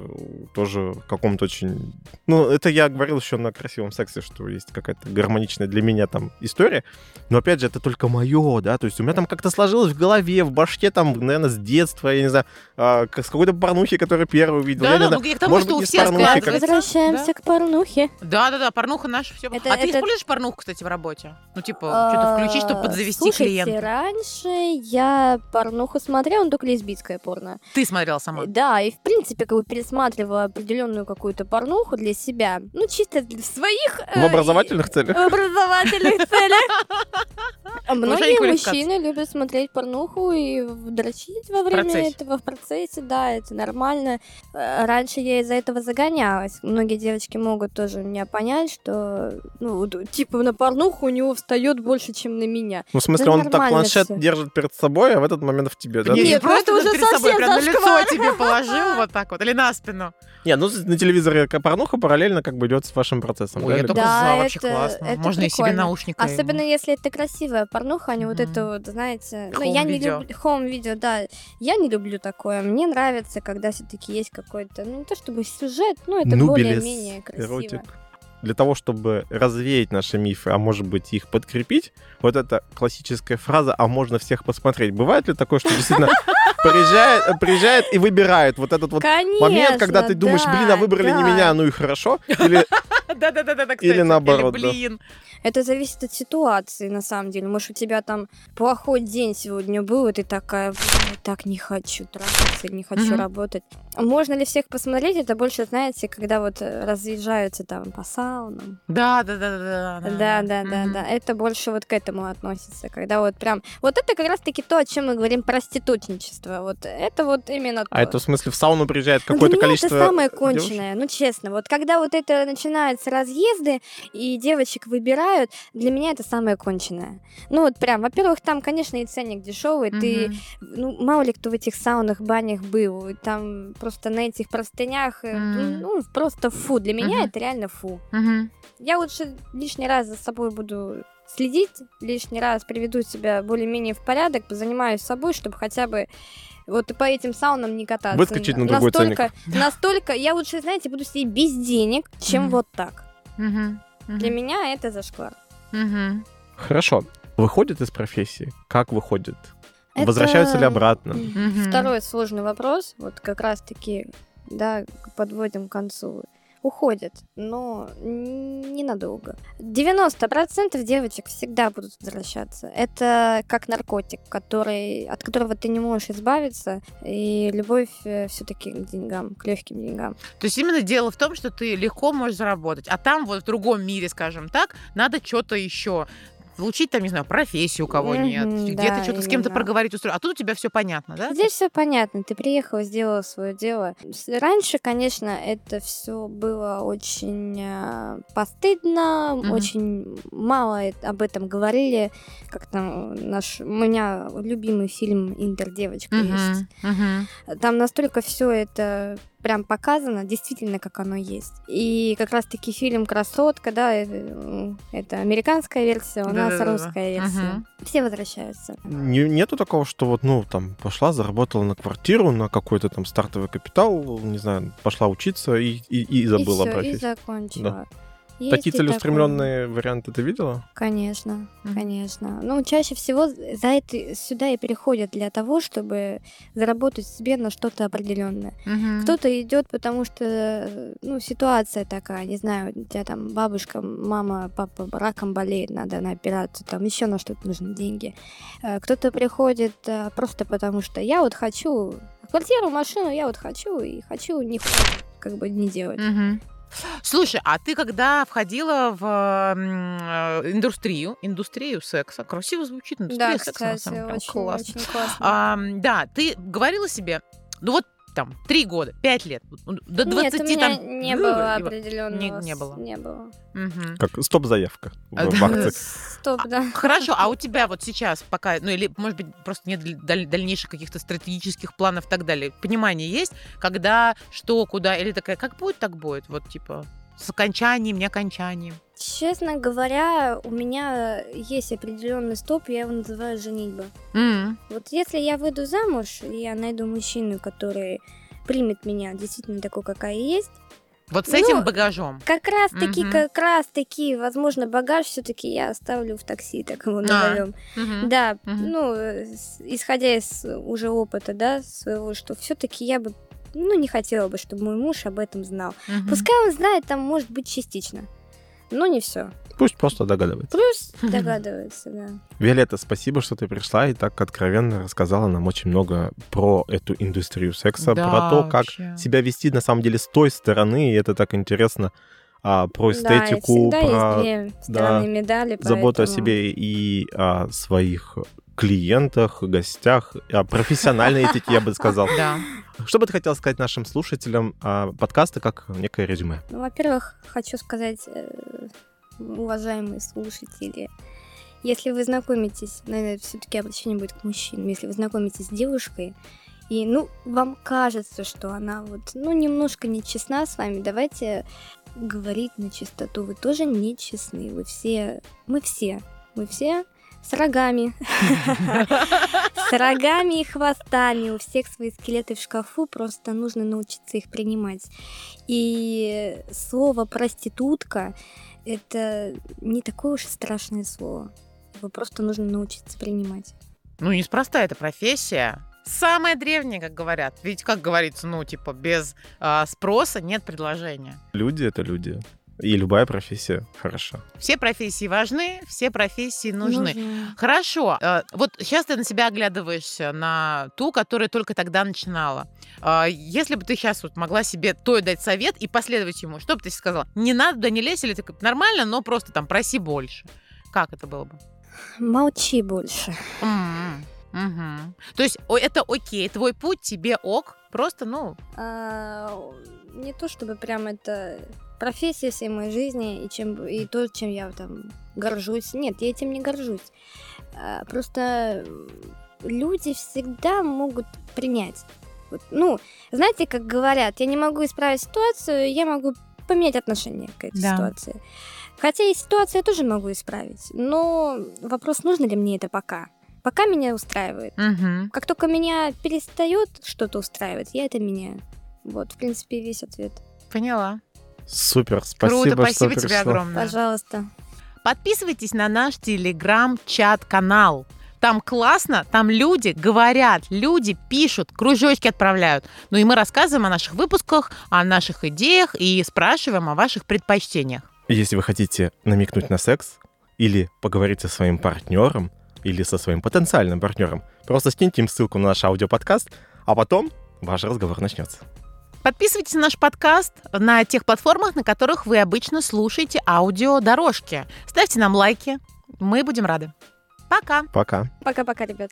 тоже в каком-то очень... Ну, это я говорил еще на красивом сексе, что есть какая-то гармоничная для меня там история, но, опять же, это только мое, да, то есть у меня там как-то сложилось в голове, в башке, там, наверное, с детства, я не знаю, а, как- с какой-то порнухи, которую первый увидел, Да, я не да, знаю. ну, я к тому, может что быть, у всех порнухи как- Возвращаемся к порнухе. Да, да, да, порнуха наша все. Это- а ты это- используешь порнуху, кстати, в работе? Ну, типа, что-то включить, чтобы А, подзавести Слушайте, клиента. раньше я порнуху смотрела, но только лесбийское порно. Ты смотрела сама. Да, и в принципе, как бы пересматривала определенную какую-то порнуху для себя. Ну, чисто для своих... В э, образовательных целях? В образовательных целях. Многие мужчины любят смотреть порнуху и дрочить во время этого, в процессе, да, это нормально. Э, раньше я из-за этого загонялась. Многие девочки могут тоже меня понять, что, ну, типа на порнуху у него встает больше, чем на меня. Ну, в смысле, он так планшет держит перед собой, а в этот момент в тебе, да? Нет, ну просто это уже перед собой, совсем прям на лицо тебе положил вот так вот, или на спину. Не, ну на телевизоре порнуха параллельно как бы идет с вашим процессом. Ой, да, это Да, вообще это- классно. это Можно и себе наушники. Особенно если это красивая порнуха, а не вот это вот, знаете... Ну, я не люблю... Хоум-видео, да. Я не люблю такое. Мне нравится, когда все таки есть какой-то... Ну, не то чтобы сюжет, но это более-менее красиво. Для того, чтобы развеять наши мифы, а может быть их подкрепить, вот эта классическая фраза «а можно всех посмотреть». Бывает ли такое, что действительно приезжает, приезжает и выбирает вот этот вот Конечно, момент, когда ты думаешь, да, блин, а выбрали не да. меня, ну и хорошо, или Да-да-да, кстати. Или наоборот, да. блин. Это зависит от ситуации, на самом деле. Может, у тебя там плохой день сегодня был, и ты такая, «Блин, я так не хочу трахаться, не хочу Мгм. работать. Можно ли всех посмотреть? Это больше, знаете, когда вот э, разъезжаются там по саунам. Да-да-да-да. Да, да, да, да. Это больше вот к этому относится. Когда вот прям... Вот это как раз-таки то, о чем мы говорим, проститутничество. Вот это вот именно А то. это в смысле в сауну приезжает какое-то количество это самое девушек? конченное, ну честно. Вот когда вот это начинаются разъезды и девочек выбирают, для меня это самое конченное. Ну вот прям, во-первых, там, конечно, и ценник дешевый, ты, Мгм. ну мало ли кто в этих саунах, банях был, там просто на этих простынях, Мгм. ну просто фу. Для меня Мгм. это реально фу. Мгм. Я лучше лишний раз за собой буду следить, лишний раз приведу себя более-менее в порядок, занимаюсь собой, чтобы хотя бы вот по этим саунам не кататься. Выскочить на другой настолько, настолько, я лучше, знаете, буду сидеть без денег, чем Мгм. вот так. Мгм. Мгм. Для меня это зашквар. Мгм. Хорошо. Выходит из профессии? Как выходит? Это, Возвращаются ли обратно? Мгм. Второй сложный вопрос, вот как раз-таки, да, подводим к концу. Уходят, но ненадолго. 90% девочек всегда будут возвращаться. Это как наркотик, который, от которого ты не можешь избавиться, и любовь все-таки к деньгам, к легким деньгам. То есть именно дело в том, что ты легко можешь заработать, а там вот в другом мире, скажем так, надо что-то еще получить там, не знаю, профессию у кого Мгм, нет, где-то да, что-то с кем-то проговорить, устроить. А тут у тебя все понятно, да? Здесь все понятно. Ты приехала, сделала свое дело. Раньше, конечно, это все было очень э, постыдно, Мгм. очень мало об этом говорили. Как там наш у меня любимый фильм Интер девочка есть. Мгм. Там настолько все это прям показано, действительно, как оно есть. И как раз-таки фильм «Красотка», да, это, м, это американская версия, у нас Да-да-да-да. русская версия. Мгм. Все возвращаются. Не- нету такого, что вот, ну, там, пошла, заработала на квартиру, на какой-то там стартовый капитал, не знаю, пошла учиться и, и, и забыла и всё, про и закончила. Есть Такие и такое. целеустремленные варианты ты видела? Конечно, конечно. Ну, чаще всего за это сюда и приходят для того, чтобы заработать себе на что-то определенное. Мгм. Кто-то идет, потому что, ну, ситуация такая, не знаю, у тебя там бабушка, мама, папа раком болеет, надо на операцию, там еще на что-то нужны деньги. Э, Кто-то приходит э, просто потому, что я вот хочу квартиру, машину, я вот хочу и хочу нихуя как бы не делать. Мгм. Слушай, а ты когда входила в э, индустрию, индустрию секса, красиво звучит, индустрия Да, секса, на кстати, самом деле, очень, классно. очень классно. А, да, ты говорила себе, ну вот там, три года, пять лет, до 20 Нет, у меня там... не было определенного. Не- не было. Не было. Мгм. Как стоп-заявка в, А, акции. Стоп, да. Хорошо, а у тебя вот сейчас пока, ну или, может быть, просто нет даль- дальнейших каких-то стратегических планов и так далее, понимание есть, когда, что, куда, или такая, как будет, так будет, вот типа с окончанием, не окончанием. Честно говоря, у меня есть определенный стоп, я его называю женитьба. М, Вот если я выйду замуж, и я найду мужчину, который примет меня действительно такой, какая есть, Вот с Ну, этим багажом. как раз таки, Мгм. как раз таки, возможно, багаж все-таки я оставлю в такси, так его А, назовем. Мгм. Да, Мгм. ну, э, исходя из уже опыта, да, своего, что все-таки я бы, ну, не хотела бы, чтобы мой муж об этом знал. Мгм. Пускай он знает, там может быть частично, но не все. Пусть просто догадывается. Плюс догадывается, да. Виолетта, спасибо, что ты пришла и так откровенно рассказала нам очень много про эту индустрию секса, Да, про то, как вообще. себя вести на самом деле с той стороны, и это так интересно а, про Да, эстетику, всегда про есть две стороны медали. заботу о поэтому- себе и о своих клиентах, гостях, о профессиональной этике, я бы сказал. Да. Что бы ты хотел сказать нашим слушателям о подкаста как некое резюме? Ну, во-первых, хочу сказать, э, уважаемые слушатели, если вы знакомитесь, наверное, все-таки обращение будет к мужчинам, если вы знакомитесь с девушкой, и, ну, вам кажется, что она вот, ну, немножко нечестна с вами, давайте говорить на чистоту. Вы тоже нечестны, вы все, мы все, мы все с рогами, с рогами и хвостами. У всех свои скелеты в шкафу, просто нужно научиться их принимать. И слово проститутка это не такое уж страшное слово. Его просто нужно научиться принимать. Ну, неспроста эта профессия. Самая древняя, как говорят. Ведь, как говорится, ну, типа, без а, спроса нет предложения. Люди — это люди. И любая профессия хороша. Все профессии важны, все профессии нужны. Хорошо. э, Вот сейчас ты на себя оглядываешься, на ту, которая только тогда начинала. А, Если бы ты сейчас вот могла себе той дать совет и последовать ему, что бы ты сказала? Не надо, да не лезь, или ты как, нормально, но просто там проси больше. Как это было бы? Молчи больше. М, мгм. То есть это окей, твой путь тебе ок, просто, ну, А, не то чтобы прям это профессия всей моей жизни и, чем, и то, чем я там горжусь. Нет, я этим не горжусь. А, просто люди всегда могут принять. Вот, ну, знаете, как говорят, я не могу исправить ситуацию, я могу поменять отношение к этой Да. ситуации. Хотя и ситуацию я тоже могу исправить. Но вопрос, нужно ли мне это пока. Пока меня устраивает. мгм. Как только меня перестает что-то устраивать, я это меняю. Вот, в принципе, весь ответ. поняла. Супер, спасибо, Круто, спасибо что тебе пришла. огромное. Пожалуйста. Подписывайтесь на наш телеграм-чат-канал. Там классно, там люди говорят, люди пишут, кружочки отправляют. Ну и мы рассказываем о наших выпусках, о наших идеях и спрашиваем о ваших предпочтениях. Если вы хотите намекнуть на секс или поговорить со своим партнером или со своим потенциальным партнером, просто скиньте им ссылку на наш аудиоподкаст, а потом ваш разговор начнется. Подписывайтесь на наш подкаст на тех платформах, на которых вы обычно слушаете аудиодорожки. Ставьте нам лайки, мы будем рады. Пока! Пока. Пока-пока, ребят.